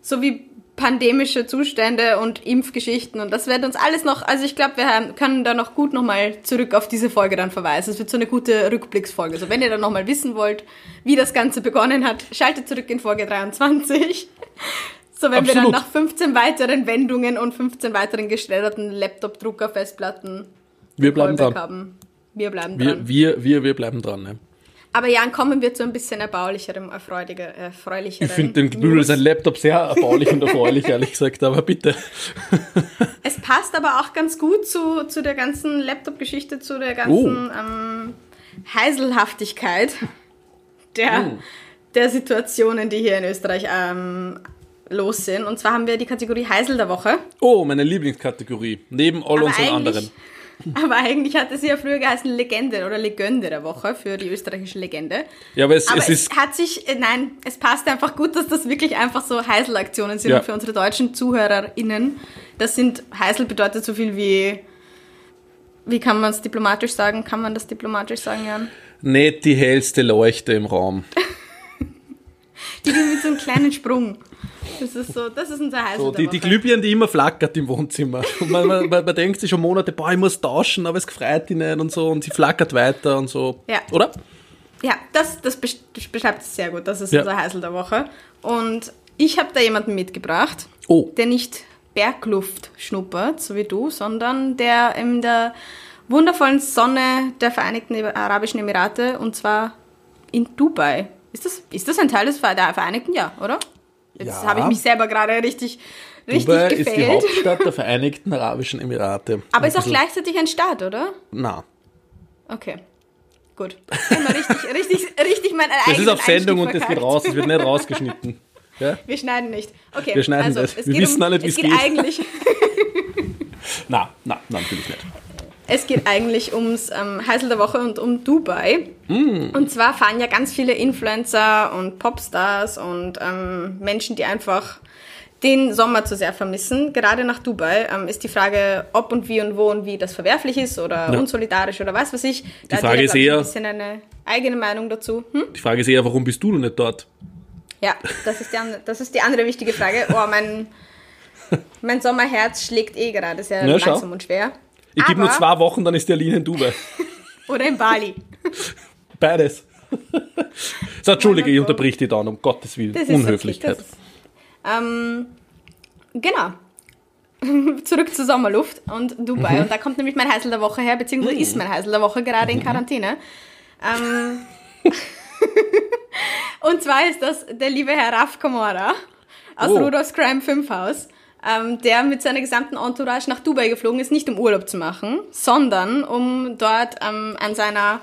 so wie pandemische Zustände und Impfgeschichten und das wird uns alles noch, also ich glaube, wir können da noch gut nochmal zurück auf diese Folge dann verweisen. Es wird so eine gute Rückblicksfolge. Also wenn ihr dann nochmal wissen wollt, wie das Ganze begonnen hat, schaltet zurück in Folge 23. So, wenn Absolut. wir dann nach 15 weiteren Wendungen und 15 weiteren geschredderten Laptop-Drucker, Festplatten wir bleiben dran. haben. Wir bleiben dran. Wir, wir, wir, wir bleiben dran, ne? Aber Jan, kommen wir zu ein bisschen erbaulicherem, erfreulicher, erfreulicherem. Ich finde den Knüppel sein Laptop sehr erbaulich und erfreulich, ehrlich gesagt, aber bitte. Es passt aber auch ganz gut zu, zu der ganzen Laptop-Geschichte, zu der ganzen oh. ähm, Heiselhaftigkeit der, oh. der Situationen, die hier in Österreich ähm, los sind. Und zwar haben wir die Kategorie Heisel der Woche. Oh, meine Lieblingskategorie. Neben all unseren anderen. Aber eigentlich hatte sie ja früher geheißen Legende oder Legende der Woche für die österreichische Legende. Ja, aber es, aber es, es ist. hat sich, äh, nein, es passt einfach gut, dass das wirklich einfach so Heisel-Aktionen sind ja. für unsere deutschen ZuhörerInnen. Das sind, Heisel bedeutet so viel wie, wie kann man es diplomatisch sagen? Kann man das diplomatisch sagen, Jan? Nicht die hellste Leuchte im Raum. die mit so einem kleinen Sprung. Das ist so, das ist unser Heißel so, die, die Glühbirne, die immer flackert im Wohnzimmer. Und man, man, man, man denkt sich schon Monate, boah, ich muss tauschen, aber es gefreut die nicht und so und sie flackert weiter und so. Ja. Oder? Ja, das, das beschreibt es sehr gut. Das ist ja. unser Heißel der Woche. Und ich habe da jemanden mitgebracht, oh. der nicht Bergluft schnuppert, so wie du, sondern der in der wundervollen Sonne der Vereinigten Arabischen Emirate und zwar in Dubai. Ist das, ist das ein Teil des Vereinigten? Ja, oder? Jetzt ja. habe ich mich selber gerade richtig, richtig Dubai gefällt. ist die Hauptstadt der Vereinigten Arabischen Emirate. Aber ist auch gleichzeitig ein Staat, oder? Na. Okay. Gut. Richtig, richtig, richtig mein Das ist auf Sendung und das geht raus, das wird nicht rausgeschnitten. Ja? Wir schneiden nicht. Okay. Wir schneiden also, das. Wir wissen um, nicht, wie es geht. geht. eigentlich. na, na, na, natürlich nicht. Es geht eigentlich ums ähm, Heisel der Woche und um Dubai. Mm. Und zwar fahren ja ganz viele Influencer und Popstars und ähm, Menschen, die einfach den Sommer zu sehr vermissen. Gerade nach Dubai ähm, ist die Frage, ob und wie und wo und wie das verwerflich ist oder ja. unsolidarisch oder was weiß ich. Da die Frage ist eher, ein bisschen eine eigene Meinung dazu. Hm? Die Frage ist eher, warum bist du nicht dort? Ja, das ist die, das ist die andere wichtige Frage. Oh, mein, mein Sommerherz schlägt eh gerade sehr ja, langsam schau. und schwer. Ich gebe nur zwei Wochen, dann ist die Aline in Dubai. Oder in Bali. Beides. so, Entschuldige, ich unterbrich dich dann, um Gottes Willen. Das Unhöflichkeit. Okay, ähm, genau. Zurück zur Sommerluft und Dubai. Mhm. Und da kommt nämlich mein Heißel der Woche her, beziehungsweise mhm. ist mein Heißel der Woche gerade in mhm. Quarantäne. Ähm, und zwar ist das der liebe Herr Raf Komora aus oh. Rudolfs Crime 5 Haus ähm, der mit seiner gesamten Entourage nach Dubai geflogen ist, nicht um Urlaub zu machen, sondern um dort ähm, an seiner,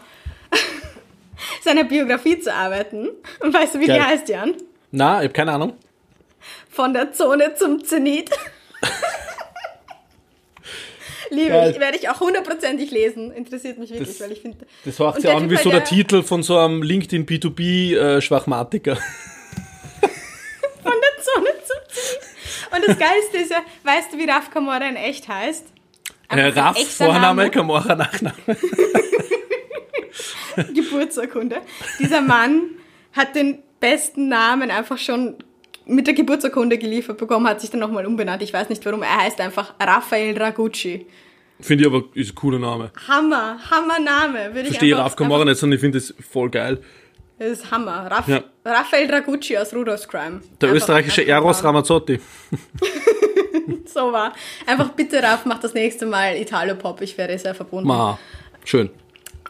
seiner Biografie zu arbeiten. Und weißt du, wie Geil. die heißt, Jan? Na, ich habe keine Ahnung. Von der Zone zum Zenit. Liebe ich, werde ich auch hundertprozentig lesen. Interessiert mich wirklich, das, weil ich finde. Das hört sich an wie so der, Titel von so einem LinkedIn B2B-Schwachmatiker. Äh, von der Zone zum Ziel. Und das Geilste ist ja, weißt du, wie Raf Kamora in echt heißt? Äh, Raf, Vorname, Kamora, Nachname. Geburtsurkunde. Dieser Mann hat den besten Namen einfach schon mit der Geburtsurkunde geliefert bekommen, hat sich dann nochmal umbenannt. Ich weiß nicht warum. Er heißt einfach Raphael Ragucci. Finde ich aber, ist ein cooler Name. Hammer, Hammer Name. Würde ich Verstehe Raf Kamara nicht, sondern ich finde das voll geil. Das ist Hammer. Raff, ja. Raphael Dragucci aus Rudolf's Crime. Der einfach, österreichische Eros Ramazzotti. so war. Einfach bitte, Raff, mach das nächste Mal Italo-Pop. Ich wäre sehr verbunden. Ma, schön.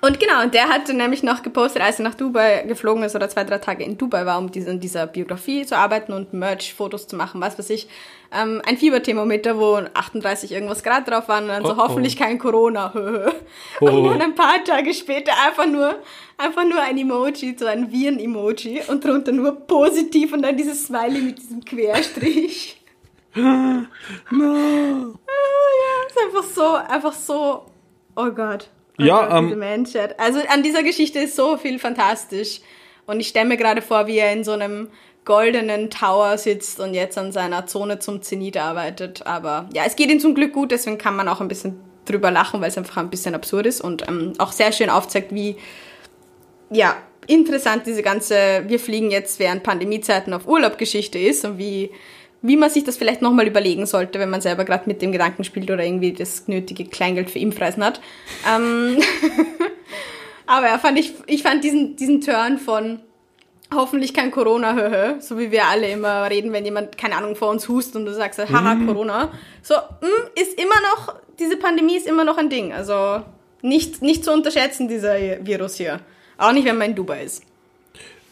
Und genau, und der hatte nämlich noch gepostet, als er nach Dubai geflogen ist oder zwei, drei Tage in Dubai war, um diese, in dieser Biografie zu arbeiten und Merch-Fotos zu machen, was weiß ich. Ähm, ein Fieberthermometer, wo 38 irgendwas Grad drauf waren und dann oh, so hoffentlich oh. kein Corona. oh. Und dann ein paar Tage später einfach nur, einfach nur ein Emoji, so ein Viren-Emoji und drunter nur positiv und dann dieses Smiley mit diesem Querstrich. no. Oh, ja, ist einfach so, einfach so, oh Gott. Ja, ähm, Menschheit. Also an dieser Geschichte ist so viel fantastisch. Und ich stelle mir gerade vor, wie er in so einem goldenen Tower sitzt und jetzt an seiner Zone zum Zenit arbeitet. Aber ja, es geht ihm zum Glück gut, deswegen kann man auch ein bisschen drüber lachen, weil es einfach ein bisschen absurd ist und ähm, auch sehr schön aufzeigt, wie ja, interessant diese ganze Wir fliegen jetzt während Pandemiezeiten auf Urlaub-Geschichte ist und wie wie man sich das vielleicht nochmal überlegen sollte, wenn man selber gerade mit dem Gedanken spielt oder irgendwie das nötige Kleingeld für Impfreisen hat. Ähm Aber ja, fand ich, ich fand diesen, diesen Turn von hoffentlich kein Corona, höhö, so wie wir alle immer reden, wenn jemand, keine Ahnung, vor uns hust und du sagst, haha, mhm. Corona. So, mh, hm, ist immer noch, diese Pandemie ist immer noch ein Ding. Also nicht, nicht zu unterschätzen, dieser Virus hier. Auch nicht, wenn man in Dubai ist.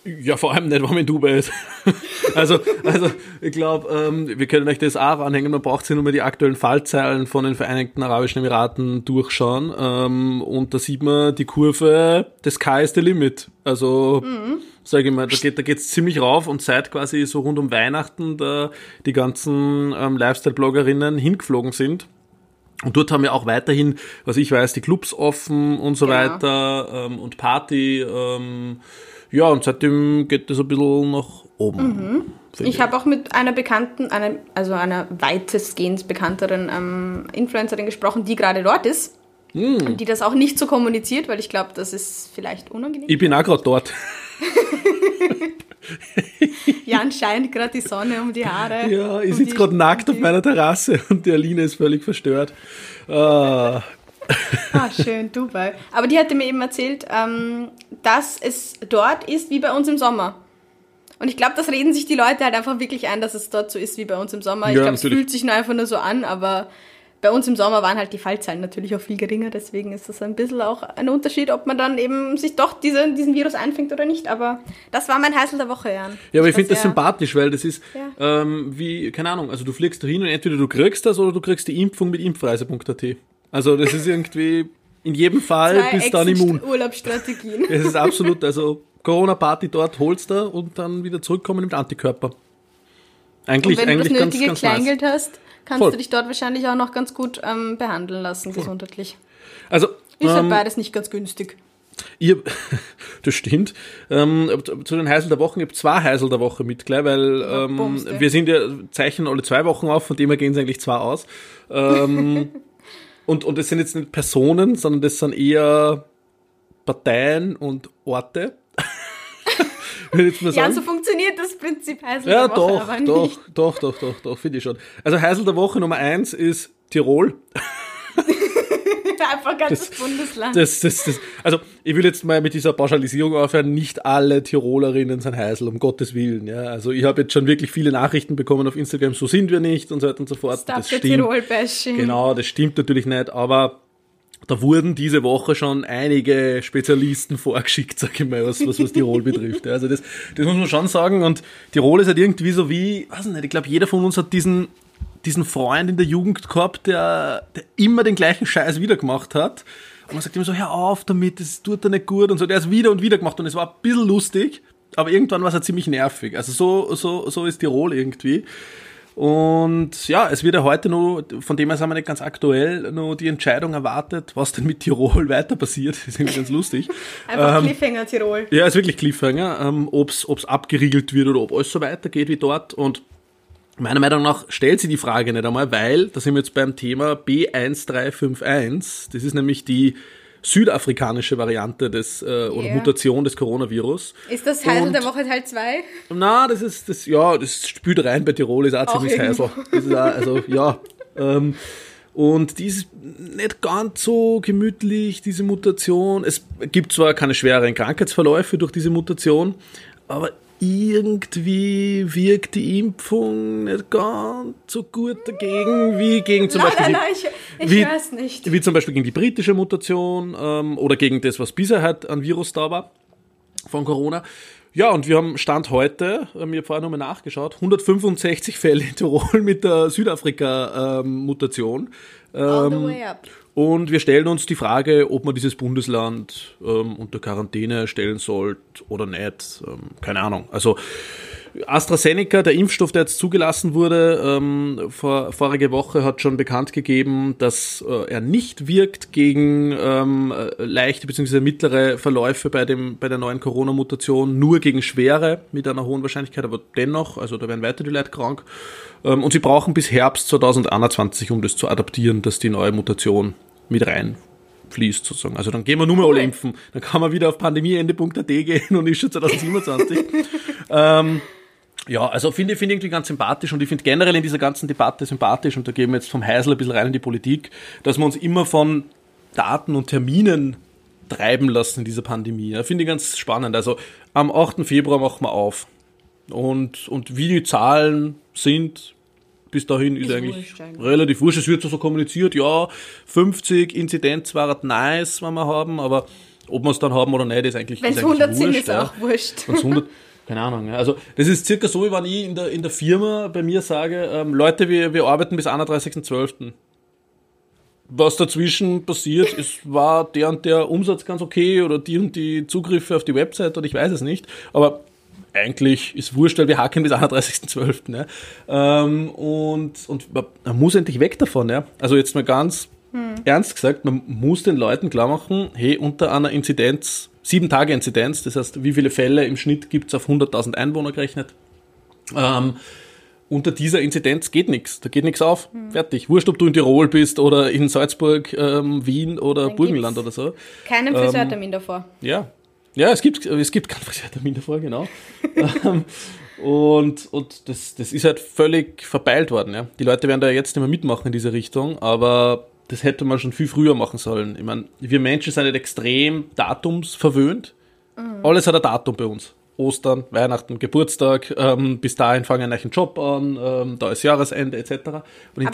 Ja, vor allem nicht, wenn man in Dubai ist. also, also ich glaube, ähm, wir können euch das auch anhängen. Man braucht sich nur mal die aktuellen Fallzahlen von den Vereinigten Arabischen Emiraten durchschauen. Ähm, und da sieht man die Kurve, das Sky is the limit. Also, mhm. sage ich mal, da geht da geht's ziemlich rauf und seit quasi so rund um Weihnachten da die ganzen ähm, Lifestyle-Bloggerinnen hingeflogen sind. Und dort haben wir auch weiterhin, was ich weiß, die Clubs offen und so genau. weiter ähm, und Party. Ähm, ja, und seitdem geht das ein bisschen nach oben. Mhm. Ich habe auch mit einer bekannten, einer, also einer weitestgehend bekannteren ähm, Influencerin gesprochen, die gerade dort ist. Und die das auch nicht so kommuniziert, weil ich glaube, das ist vielleicht unangenehm. Ich bin auch gerade dort. Jan scheint gerade die Sonne um die Haare. Ja, ich um sitze gerade nackt auf meiner Terrasse und die Aline ist völlig verstört. Ah, ah, schön, Dubai. Aber die hatte mir eben erzählt, ähm, dass es dort ist wie bei uns im Sommer. Und ich glaube, das reden sich die Leute halt einfach wirklich ein, dass es dort so ist wie bei uns im Sommer. Ich ja, glaube, es fühlt sich nur einfach nur so an, aber bei uns im Sommer waren halt die Fallzahlen natürlich auch viel geringer, deswegen ist das ein bisschen auch ein Unterschied, ob man dann eben sich doch diese, diesen Virus einfängt oder nicht. Aber das war mein Heißel der Woche, Jan. Ja, aber ich finde das sympathisch, weil das ist ja. ähm, wie, keine Ahnung, also du fliegst da hin und entweder du kriegst das oder du kriegst die Impfung mit impfreise.at. Also das ist irgendwie in jedem Fall Zwei bist dann immun. Urlaubsstrategien. Es ist absolut, also Corona-Party dort holst du und dann wieder zurückkommen mit Antikörper. Eigentlich, und wenn eigentlich du das nötige ganz, Kleingeld nice. hast, kannst Voll. du dich dort wahrscheinlich auch noch ganz gut ähm, behandeln lassen, Voll. gesundheitlich. Also, ist halt ähm, beides nicht ganz günstig. Ihr, das stimmt. Ähm, zu den Heisel der Woche, ich habe zwei Heisel der Woche mit, gleich, weil ähm, wir sind ja, zeichnen alle zwei Wochen auf, von dem her gehen es eigentlich zwei aus. Ähm, Und, und das sind jetzt nicht Personen, sondern das sind eher Parteien und Orte. ja, so funktioniert das Prinzip Heisel ja, der Woche doch, aber doch, nicht. Doch, doch, doch, doch, finde ich schon. Also Heisel der Woche Nummer eins ist Tirol. Einfach ganzes das, Bundesland. Das, das, das, also ich will jetzt mal mit dieser Pauschalisierung aufhören, nicht alle Tirolerinnen sind Heisel, um Gottes Willen. Ja. Also ich habe jetzt schon wirklich viele Nachrichten bekommen auf Instagram, so sind wir nicht und so weiter und so fort. Stop das stimmt. Tirol-Bashing. Genau, das stimmt natürlich nicht, aber da wurden diese Woche schon einige Spezialisten vorgeschickt, sag ich mal, was, was, was Tirol betrifft. Also das, das muss man schon sagen. Und Tirol ist halt irgendwie so wie, weiß nicht, ich glaube, jeder von uns hat diesen diesen Freund in der Jugend gehabt, der, der immer den gleichen Scheiß wieder gemacht hat. Und man sagt immer so, hör auf damit, das tut dir nicht gut und so. Der ist wieder und wieder gemacht und es war ein bisschen lustig, aber irgendwann war es halt ziemlich nervig. Also so, so, so ist Tirol irgendwie. Und ja, es wird ja heute nur, von dem her sind wir nicht ganz aktuell, nur die Entscheidung erwartet, was denn mit Tirol weiter passiert. Das ist irgendwie ganz lustig. Einfach ähm, Cliffhanger Tirol. Ja, ist wirklich Cliffhanger. Ähm, ob es abgeriegelt wird oder ob alles so weitergeht wie dort. Und meiner Meinung nach stellt sie die Frage nicht einmal, weil, da sind wir jetzt beim Thema B1351. Das ist nämlich die südafrikanische Variante des äh, yeah. oder Mutation des Coronavirus. Ist das Heisel der Woche Teil 2? Na, das ist das ja, das spült rein bei Tirol ist auch, auch ziemlich Heisel. Das ist auch, also ja. Ähm, und die ist nicht ganz so gemütlich, diese Mutation. Es gibt zwar keine schweren Krankheitsverläufe durch diese Mutation, aber irgendwie wirkt die Impfung nicht ganz so gut dagegen wie gegen zum nein, Beispiel nein, die, ich, ich weiß nicht. wie zum Beispiel gegen die britische Mutation ähm, oder gegen das, was bisher halt an Virus da war von Corona. Ja, und wir haben Stand heute, ähm, ich habe vorher nochmal nachgeschaut, 165 Fälle in Tirol mit der Südafrika-Mutation. Ähm, All the way up. Und wir stellen uns die Frage, ob man dieses Bundesland ähm, unter Quarantäne stellen sollte oder nicht. Ähm, keine Ahnung. Also AstraZeneca, der Impfstoff, der jetzt zugelassen wurde, ähm, vor, vorige Woche hat schon bekannt gegeben, dass äh, er nicht wirkt gegen ähm, leichte bzw. mittlere Verläufe bei, dem, bei der neuen Corona-Mutation, nur gegen schwere mit einer hohen Wahrscheinlichkeit, aber dennoch, also da werden weiter die Leute krank. Ähm, und sie brauchen bis Herbst 2021, um das zu adaptieren, dass die neue Mutation mit rein fließt sozusagen. Also dann gehen wir nur mal alle impfen. Dann kann man wieder auf pandemieende.at gehen und ist schon 2027. ähm, ja, also finde ich finde irgendwie ganz sympathisch und ich finde generell in dieser ganzen Debatte sympathisch und da gehen wir jetzt vom Heisel ein bisschen rein in die Politik, dass wir uns immer von Daten und Terminen treiben lassen in dieser Pandemie. Ja, finde ich ganz spannend. Also am 8. Februar machen wir auf. Und, und wie die Zahlen sind, bis dahin ist, ist eigentlich relativ wurscht. Es wird so kommuniziert, ja, 50 Inzidenz wäre nice, wenn wir haben, aber ob wir es dann haben oder nicht, ist eigentlich Wenn es 100 sind, ist ja. auch wurscht. Wenn's 100, keine Ahnung. Ja. Also das ist circa so, wie wenn ich in der, in der Firma bei mir sage, ähm, Leute, wir, wir arbeiten bis 31.12. Was dazwischen passiert, es war der und der Umsatz ganz okay oder die und die Zugriffe auf die Website oder ich weiß es nicht. Aber eigentlich ist wurscht, weil wir hacken bis 31.12. Ne? Ähm, und, und man muss endlich weg davon. Ja? Also jetzt mal ganz hm. ernst gesagt, man muss den Leuten klar machen, hey, unter einer Inzidenz, sieben Tage Inzidenz, das heißt, wie viele Fälle im Schnitt gibt es auf 100.000 Einwohner gerechnet, ähm, unter dieser Inzidenz geht nichts. Da geht nichts auf. Hm. Fertig. Wurscht, ob du in Tirol bist oder in Salzburg, ähm, Wien oder Dann Burgenland oder so. Keinen Friseurtermin ähm, davor. Ja, ja, es gibt, es gibt keinen Friseurtermin davor, genau. Ähm, und und das, das ist halt völlig verpeilt worden. Ja. Die Leute werden da jetzt nicht mehr mitmachen in diese Richtung, aber das hätte man schon viel früher machen sollen. Ich meine, wir Menschen sind nicht extrem datumsverwöhnt. Mhm. Alles hat ein Datum bei uns. Ostern, Weihnachten, Geburtstag, ähm, bis dahin fange ich einen Job an, ähm, da ist Jahresende etc. Aber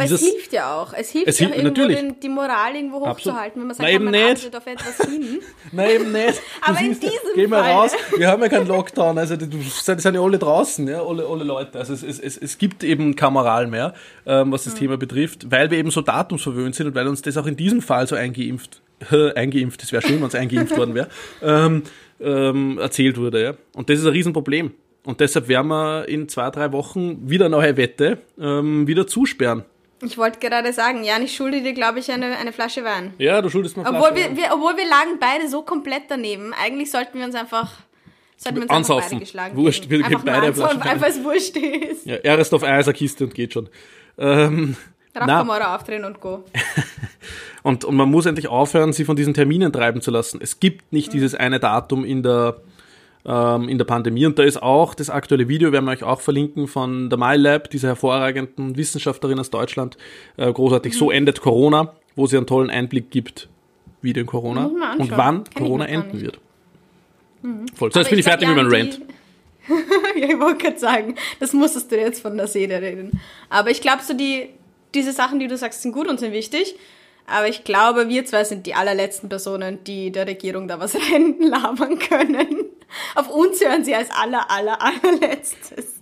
dieses, es hilft ja auch. Es hilft es ja hilft, irgendwo den, die Moral irgendwo hochzuhalten, wenn man sagt, Na, eben man nicht. auf etwas hin. Nein, eben nicht. Aber in diesem Geh mal Fall. raus, wir haben ja keinen Lockdown, also die, die sind ja alle draußen, ja, alle, alle Leute. Also es, es, es, es gibt eben kein Moral mehr, ähm, was das mhm. Thema betrifft, weil wir eben so datumsverwöhnt sind und weil uns das auch in diesem Fall so eingeimpft, eingeimpft, das wäre schön, wenn es eingeimpft worden wäre, ähm, ähm, erzählt wurde. Ja. Und das ist ein Riesenproblem. Und deshalb werden wir in zwei, drei Wochen wieder eine neue Wette ähm, wieder zusperren. Ich wollte gerade sagen, Jan, ich schulde dir, glaube ich, eine, eine Flasche Wein. Ja, du schuldest mir eine obwohl Flasche wir, wir, Obwohl wir lagen beide so komplett daneben. Eigentlich sollten wir uns einfach... Sollten wir uns Ansaufen. beide geschlagen Wurscht, wir geben beide Flaschen Einfach, es wurscht ist. Ja, er ist auf Eiserkiste und geht schon. Ähm, Rafkamora aufdrehen und go. und, und man muss endlich aufhören, sie von diesen Terminen treiben zu lassen. Es gibt nicht mhm. dieses eine Datum in der, ähm, in der Pandemie. Und da ist auch das aktuelle Video, werden wir euch auch verlinken, von der MyLab, dieser hervorragenden Wissenschaftlerin aus Deutschland. Äh, großartig, mhm. so endet Corona, wo sie einen tollen Einblick gibt, wie denn Corona und wann Kann Corona enden wird. Mhm. Voll. So, jetzt bin ich fertig mit meinem Rant. ja, ich wollte gerade sagen, das musstest du jetzt von der Seele reden. Aber ich glaube, so die, diese Sachen, die du sagst, sind gut und sind wichtig. Aber ich glaube, wir zwei sind die allerletzten Personen, die der Regierung da was reinlabern können. Auf uns hören sie als aller, aller, allerletztes.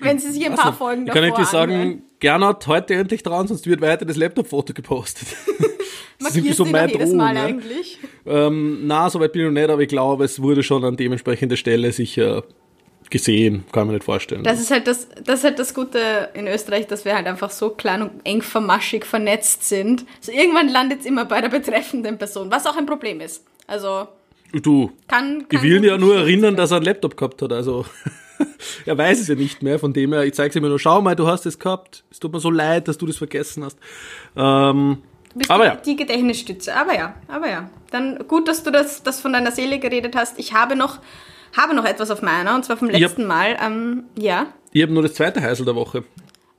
Wenn sie sich ein paar Folgen davor kann ich dir sagen, Gernot, heute endlich dran, sonst wird weiter das Laptop-Foto gepostet. das ist so mein jedes Mal ja. eigentlich? Ähm, na, soweit bin ich noch nicht, aber ich glaube, es wurde schon an dementsprechender Stelle sicher gesehen, kann man nicht vorstellen. Das ist halt das, das ist halt das Gute in Österreich, dass wir halt einfach so klein und eng vermaschig vernetzt sind. Also irgendwann landet es immer bei der betreffenden Person, was auch ein Problem ist. Also. Du, kann, kann ich will ihn ja nur erinnern, dass er einen Laptop gehabt hat, also. er weiß es ja nicht mehr, von dem her, ich zeige es ihm nur, schau mal, du hast es gehabt. Es tut mir so leid, dass du das vergessen hast. Ähm, bist aber ja. die Gedächtnisstütze. Aber ja, aber ja. Dann gut, dass du das, das von deiner Seele geredet hast. Ich habe noch, habe noch etwas auf meiner, und zwar vom letzten hab, Mal. Ähm, ja. Ich habe nur das zweite Heisel der Woche.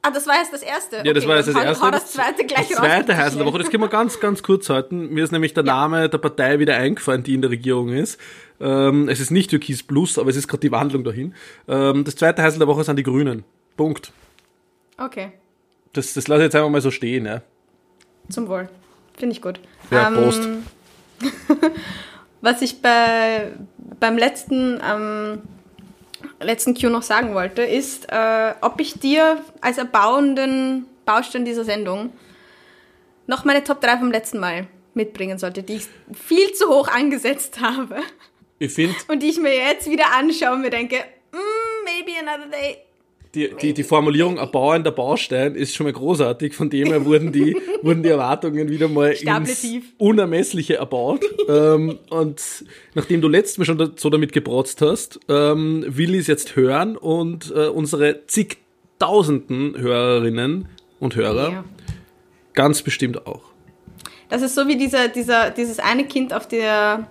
Ah, das war jetzt das erste. Ja, das okay, war jetzt das erste. Hau das zweite gleich das zweite Heisel der Woche. Das können wir ganz, ganz kurz halten. Mir ist nämlich der ja. Name der Partei wieder eingefallen, die in der Regierung ist. Ähm, es ist nicht Türkis Plus, aber es ist gerade die Wandlung dahin. Ähm, das zweite Heisel der Woche sind die Grünen. Punkt. Okay. Das, das lasse ich jetzt einfach mal so stehen, ja. Zum Wohl. Finde ich gut. Ja, ähm, Prost. was ich bei, beim letzten, ähm, letzten Q noch sagen wollte, ist, äh, ob ich dir als erbauenden Baustein dieser Sendung noch meine Top 3 vom letzten Mal mitbringen sollte, die ich viel zu hoch angesetzt habe. Ich finde. Und die ich mir jetzt wieder anschaue und mir denke, mm, maybe another day die, die, die Formulierung erbauender Baustein ist schon mal großartig. Von dem her wurden die, wurden die Erwartungen wieder mal ins Unermessliche erbaut. ähm, und nachdem du letztes Mal schon so damit geprotzt hast, ähm, will ich es jetzt hören und äh, unsere zigtausenden Hörerinnen und Hörer ja. ganz bestimmt auch. Das ist so wie dieser, dieser, dieses eine Kind auf der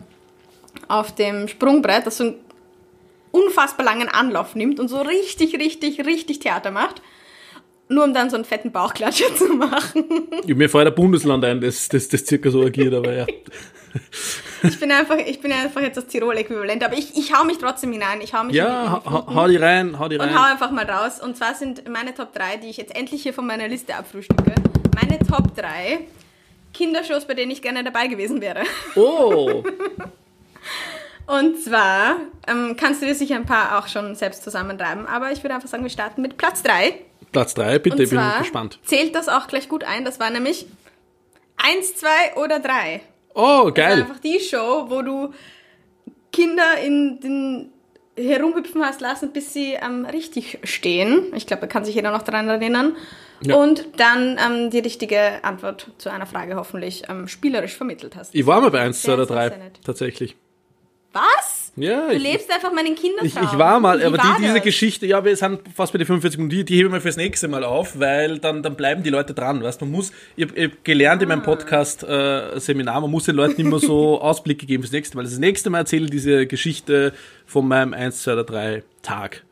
auf dem Sprungbrett, das so ein unfassbar langen Anlauf nimmt und so richtig, richtig, richtig Theater macht. Nur um dann so einen fetten Bauchklatscher zu machen. Ja, mir fällt ein Bundesland ein, das, das, das circa so agiert, aber ja. ich bin einfach, ich bin einfach jetzt das Tirol-Äquivalent, aber ich, ich hau mich trotzdem hinein. Ich hau mich ja, ha, hau die rein, hau die rein. Und hau einfach mal raus. Und zwar sind meine Top 3, die ich jetzt endlich hier von meiner Liste abfrühstücke, meine Top 3 Kindershows, bei denen ich gerne dabei gewesen wäre. Oh! Und zwar ähm, kannst du dir sicher ein paar auch schon selbst zusammentreiben, aber ich würde einfach sagen, wir starten mit Platz 3. Platz 3, bitte, Und bin ich gespannt. Zählt das auch gleich gut ein? Das war nämlich 1, 2 oder 3. Oh, geil. Das war einfach die Show, wo du Kinder in den herumhüpfen hast lassen, bis sie ähm, richtig stehen. Ich glaube, da kann sich jeder noch daran erinnern. Ja. Und dann ähm, die richtige Antwort zu einer Frage hoffentlich ähm, spielerisch vermittelt hast. Ich war mal bei 1, 2 oder 3, tatsächlich. Was? Ja. Du ich, lebst einfach meinen Kindern. Ich, ich war mal, Wie aber war die, diese Geschichte, ja, wir sind fast bei den 45 Minuten, die, die hebe ich mir fürs nächste Mal auf, weil dann, dann bleiben die Leute dran, weißt Man muss, ich habe hab gelernt ah. in meinem ah. Podcast-Seminar, äh, man muss den Leuten immer so Ausblicke geben fürs nächste Mal. Das nächste Mal erzähle ich diese Geschichte von meinem 1, 2 oder 3 Tag.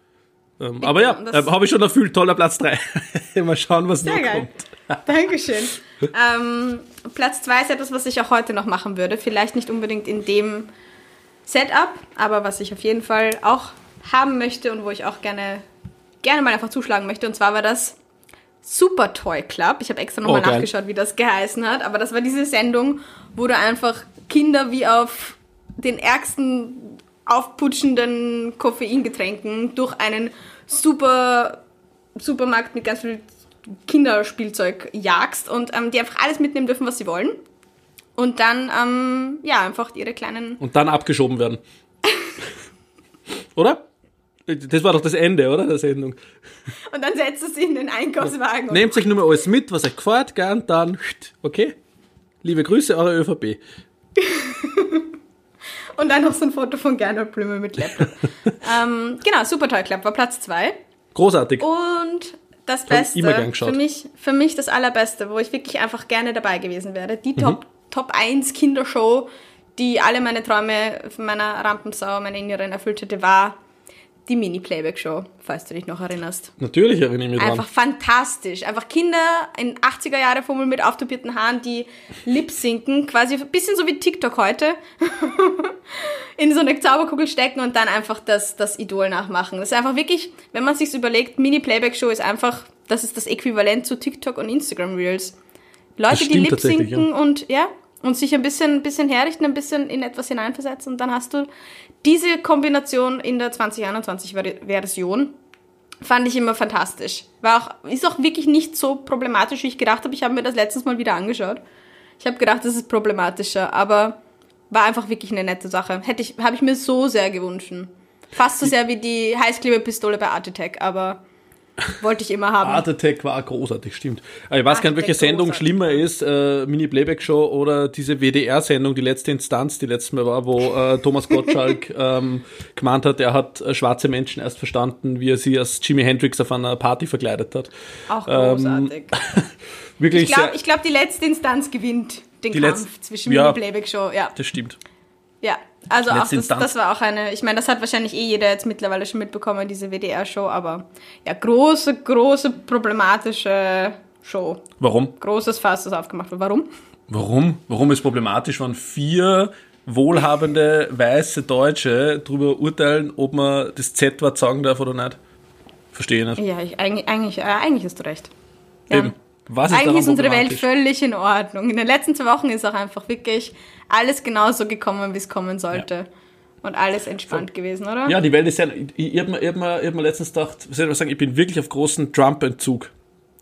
Ähm, aber ja, äh, habe ich schon erfüllt, toller Platz 3. mal schauen, was noch geil. kommt. Dankeschön. ähm, Platz 2 ist etwas, was ich auch heute noch machen würde. Vielleicht nicht unbedingt in dem Setup, aber was ich auf jeden Fall auch haben möchte und wo ich auch gerne, gerne mal einfach zuschlagen möchte. Und zwar war das Super Toy Club. Ich habe extra nochmal oh, nachgeschaut, wie das geheißen hat. Aber das war diese Sendung, wo du einfach Kinder wie auf den ärgsten aufputschenden Koffeingetränken durch einen super Supermarkt mit ganz viel Kinderspielzeug jagst und ähm, die einfach alles mitnehmen dürfen, was sie wollen. Und dann, ähm, ja, einfach ihre kleinen. Und dann abgeschoben werden. oder? Das war doch das Ende, oder? Der Sendung. Und dann setzt du sie in den Einkaufswagen. Ja. Nehmt euch nur mal alles mit, was euch gefällt, gern, dann, okay? Liebe Grüße, eure ÖVP. Und dann noch so ein Foto von Gernot Blümel mit Laptop. ähm, genau, Super Toy Club war Platz 2. Großartig. Und das Beste, für mich, für mich das Allerbeste, wo ich wirklich einfach gerne dabei gewesen wäre, die mhm. Top Top 1 Kindershow, die alle meine Träume von meiner Rampensau, meiner Inneren erfüllt hätte, war die Mini-Playback-Show, falls du dich noch erinnerst. Natürlich erinnere ich mich Einfach dran. fantastisch. Einfach Kinder in 80er Jahre Fummel mit auftopierten Haaren, die lip sinken, quasi ein bisschen so wie TikTok heute, in so eine Zauberkugel stecken und dann einfach das, das Idol nachmachen. Das ist einfach wirklich, wenn man sich überlegt, Mini-Playback-Show ist einfach, das ist das Äquivalent zu TikTok und Instagram Reels. Leute, die lip sinken ja. und ja, und sich ein bisschen, bisschen herrichten, ein bisschen in etwas hineinversetzen. Und dann hast du diese Kombination in der 2021-Version. Fand ich immer fantastisch. War auch, ist auch wirklich nicht so problematisch, wie ich gedacht habe. Ich habe mir das letztes Mal wieder angeschaut. Ich habe gedacht, das ist problematischer, aber war einfach wirklich eine nette Sache. Hätte ich, habe ich mir so sehr gewünscht. Fast so sehr wie die Heißklebepistole bei Art Attack, aber wollte ich immer haben. Art Attack war großartig, stimmt. ich weiß gar nicht, welche Sendung großartig. schlimmer ist, äh, Mini-Playback-Show oder diese WDR-Sendung, die letzte Instanz, die letzte Mal war, wo äh, Thomas Gottschalk ähm, gemeint hat, er hat äh, schwarze Menschen erst verstanden, wie er sie als Jimi Hendrix auf einer Party verkleidet hat. Auch großartig. Ähm, wirklich ich glaube, glaub, die letzte Instanz gewinnt den Kampf Letz zwischen ja, Mini-Playback-Show. Ja, das stimmt. Ja, also auch das, das, war auch eine, ich meine, das hat wahrscheinlich eh jeder jetzt mittlerweile schon mitbekommen, diese WDR-Show, aber ja, große, große problematische Show. Warum? Großes Fass, das aufgemacht wird. Warum? Warum? Warum ist problematisch, wenn vier wohlhabende weiße Deutsche darüber urteilen, ob man das Z-Wort sagen darf oder nicht? Verstehe nicht. Ja, ich, eigentlich, eigentlich, äh, eigentlich hast du recht. Ja. Eben. Was ist Eigentlich ist unsere Welt völlig in Ordnung. In den letzten zwei Wochen ist auch einfach wirklich alles genauso gekommen, wie es kommen sollte. Ja. Und alles entspannt Voll. gewesen, oder? Ja, die Welt ist ja. Ich, ich habe mir, hab mir, hab mir letztens gedacht, ich sagen, ich bin wirklich auf großen Trump-Entzug.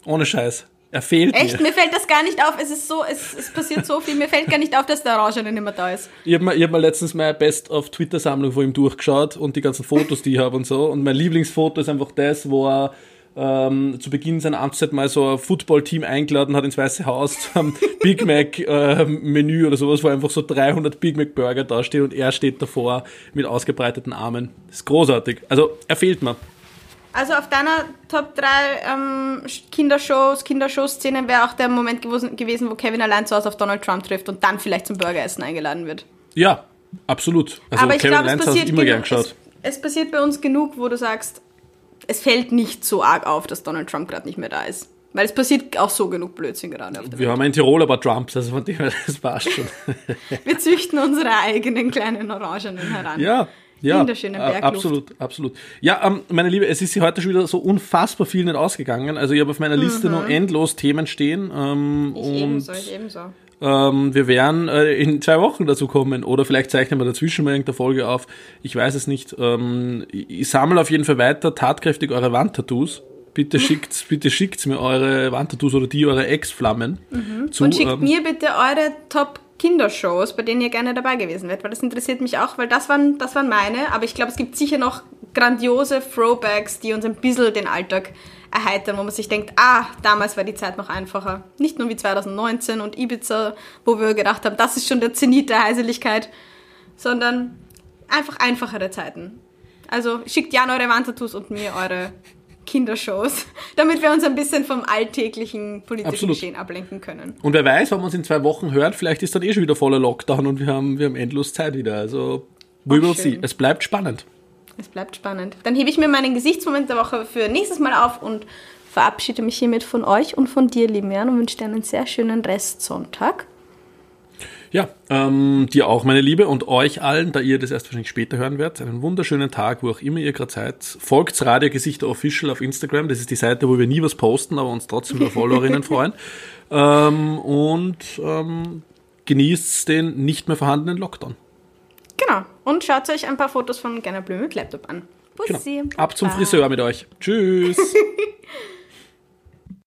Ohne Scheiß. Er fehlt Echt? Mir. mir fällt das gar nicht auf. Es ist so, es, es passiert so viel. Mir fällt gar nicht auf, dass der Orange nicht mehr da ist. Ich habe mir, hab mir letztens meine Best of Twitter-Sammlung von ihm durchgeschaut und die ganzen Fotos, die ich habe und so. Und mein Lieblingsfoto ist einfach das, wo er ähm, zu Beginn seiner Amtszeit mal so ein Football-Team eingeladen hat ins Weiße Haus zum Big Mac-Menü äh, oder sowas, wo einfach so 300 Big Mac-Burger dastehen und er steht davor mit ausgebreiteten Armen. Das ist großartig. Also, er fehlt mir. Also auf deiner Top 3 ähm, Kindershows, Kindershow-Szenen wäre auch der Moment gewesen, wo Kevin allein zu Hause auf Donald Trump trifft und dann vielleicht zum Burgeressen eingeladen wird. Ja, absolut. Also Aber ich Kevin glaube, es passiert, immer gern geschaut. Es, es passiert bei uns genug, wo du sagst, es fällt nicht so arg auf, dass Donald Trump gerade nicht mehr da ist. Weil es passiert auch so genug Blödsinn gerade auf der Wir Welt. haben in Tirol aber Trumps, also von dem her, das passt schon. Wir züchten unsere eigenen kleinen Orangenen heran. Ja, ja, äh, absolut, absolut. Ja, ähm, meine Liebe, es ist sie heute schon wieder so unfassbar viel nicht ausgegangen. Also ich habe auf meiner Liste mhm. noch endlos Themen stehen. Ähm, ich und ebenso, ich ebenso. Ähm, wir werden äh, in zwei Wochen dazu kommen oder vielleicht zeichnen wir dazwischen mal irgendeine Folge auf. Ich weiß es nicht. Ähm, ich, ich sammle auf jeden Fall weiter tatkräftig eure Wandtattoos. Bitte schickt, bitte schickt mir eure Wandtattoos oder die eure Ex-Flammen mhm. zu. Und schickt ähm, mir bitte eure Top Kindershows, bei denen ihr gerne dabei gewesen wärt, weil das interessiert mich auch, weil das waren, das waren meine, aber ich glaube, es gibt sicher noch grandiose Throwbacks, die uns ein bisschen den Alltag erheitern, wo man sich denkt, ah, damals war die Zeit noch einfacher. Nicht nur wie 2019 und Ibiza, wo wir gedacht haben, das ist schon der Zenit der Heiseligkeit, sondern einfach einfachere Zeiten. Also schickt ja eure Wandtattoos und mir eure Kindershows, damit wir uns ein bisschen vom alltäglichen politischen Absolut. Geschehen ablenken können. Und wer weiß, wenn man uns in zwei Wochen hört, vielleicht ist dann eh schon wieder voller Lockdown und wir haben, wir haben endlos Zeit wieder. Also, we will see. Es bleibt spannend. Es bleibt spannend. Dann hebe ich mir meinen Gesichtsmoment der Woche für nächstes Mal auf und verabschiede mich hiermit von euch und von dir, lieben Jan, und wünsche dir einen sehr schönen Restsonntag. Ja, ähm, dir auch, meine Liebe, und euch allen, da ihr das erst wahrscheinlich später hören werdet, einen wunderschönen Tag, wo auch immer ihr gerade seid. Folgt Radio Gesichter Official auf Instagram, das ist die Seite, wo wir nie was posten, aber uns trotzdem über Followerinnen freuen. Ähm, und ähm, genießt den nicht mehr vorhandenen Lockdown. Genau. Und schaut euch ein paar Fotos von Gerner Blüm mit Laptop an. Bussi. Genau. Ab zum Friseur mit euch. Tschüss.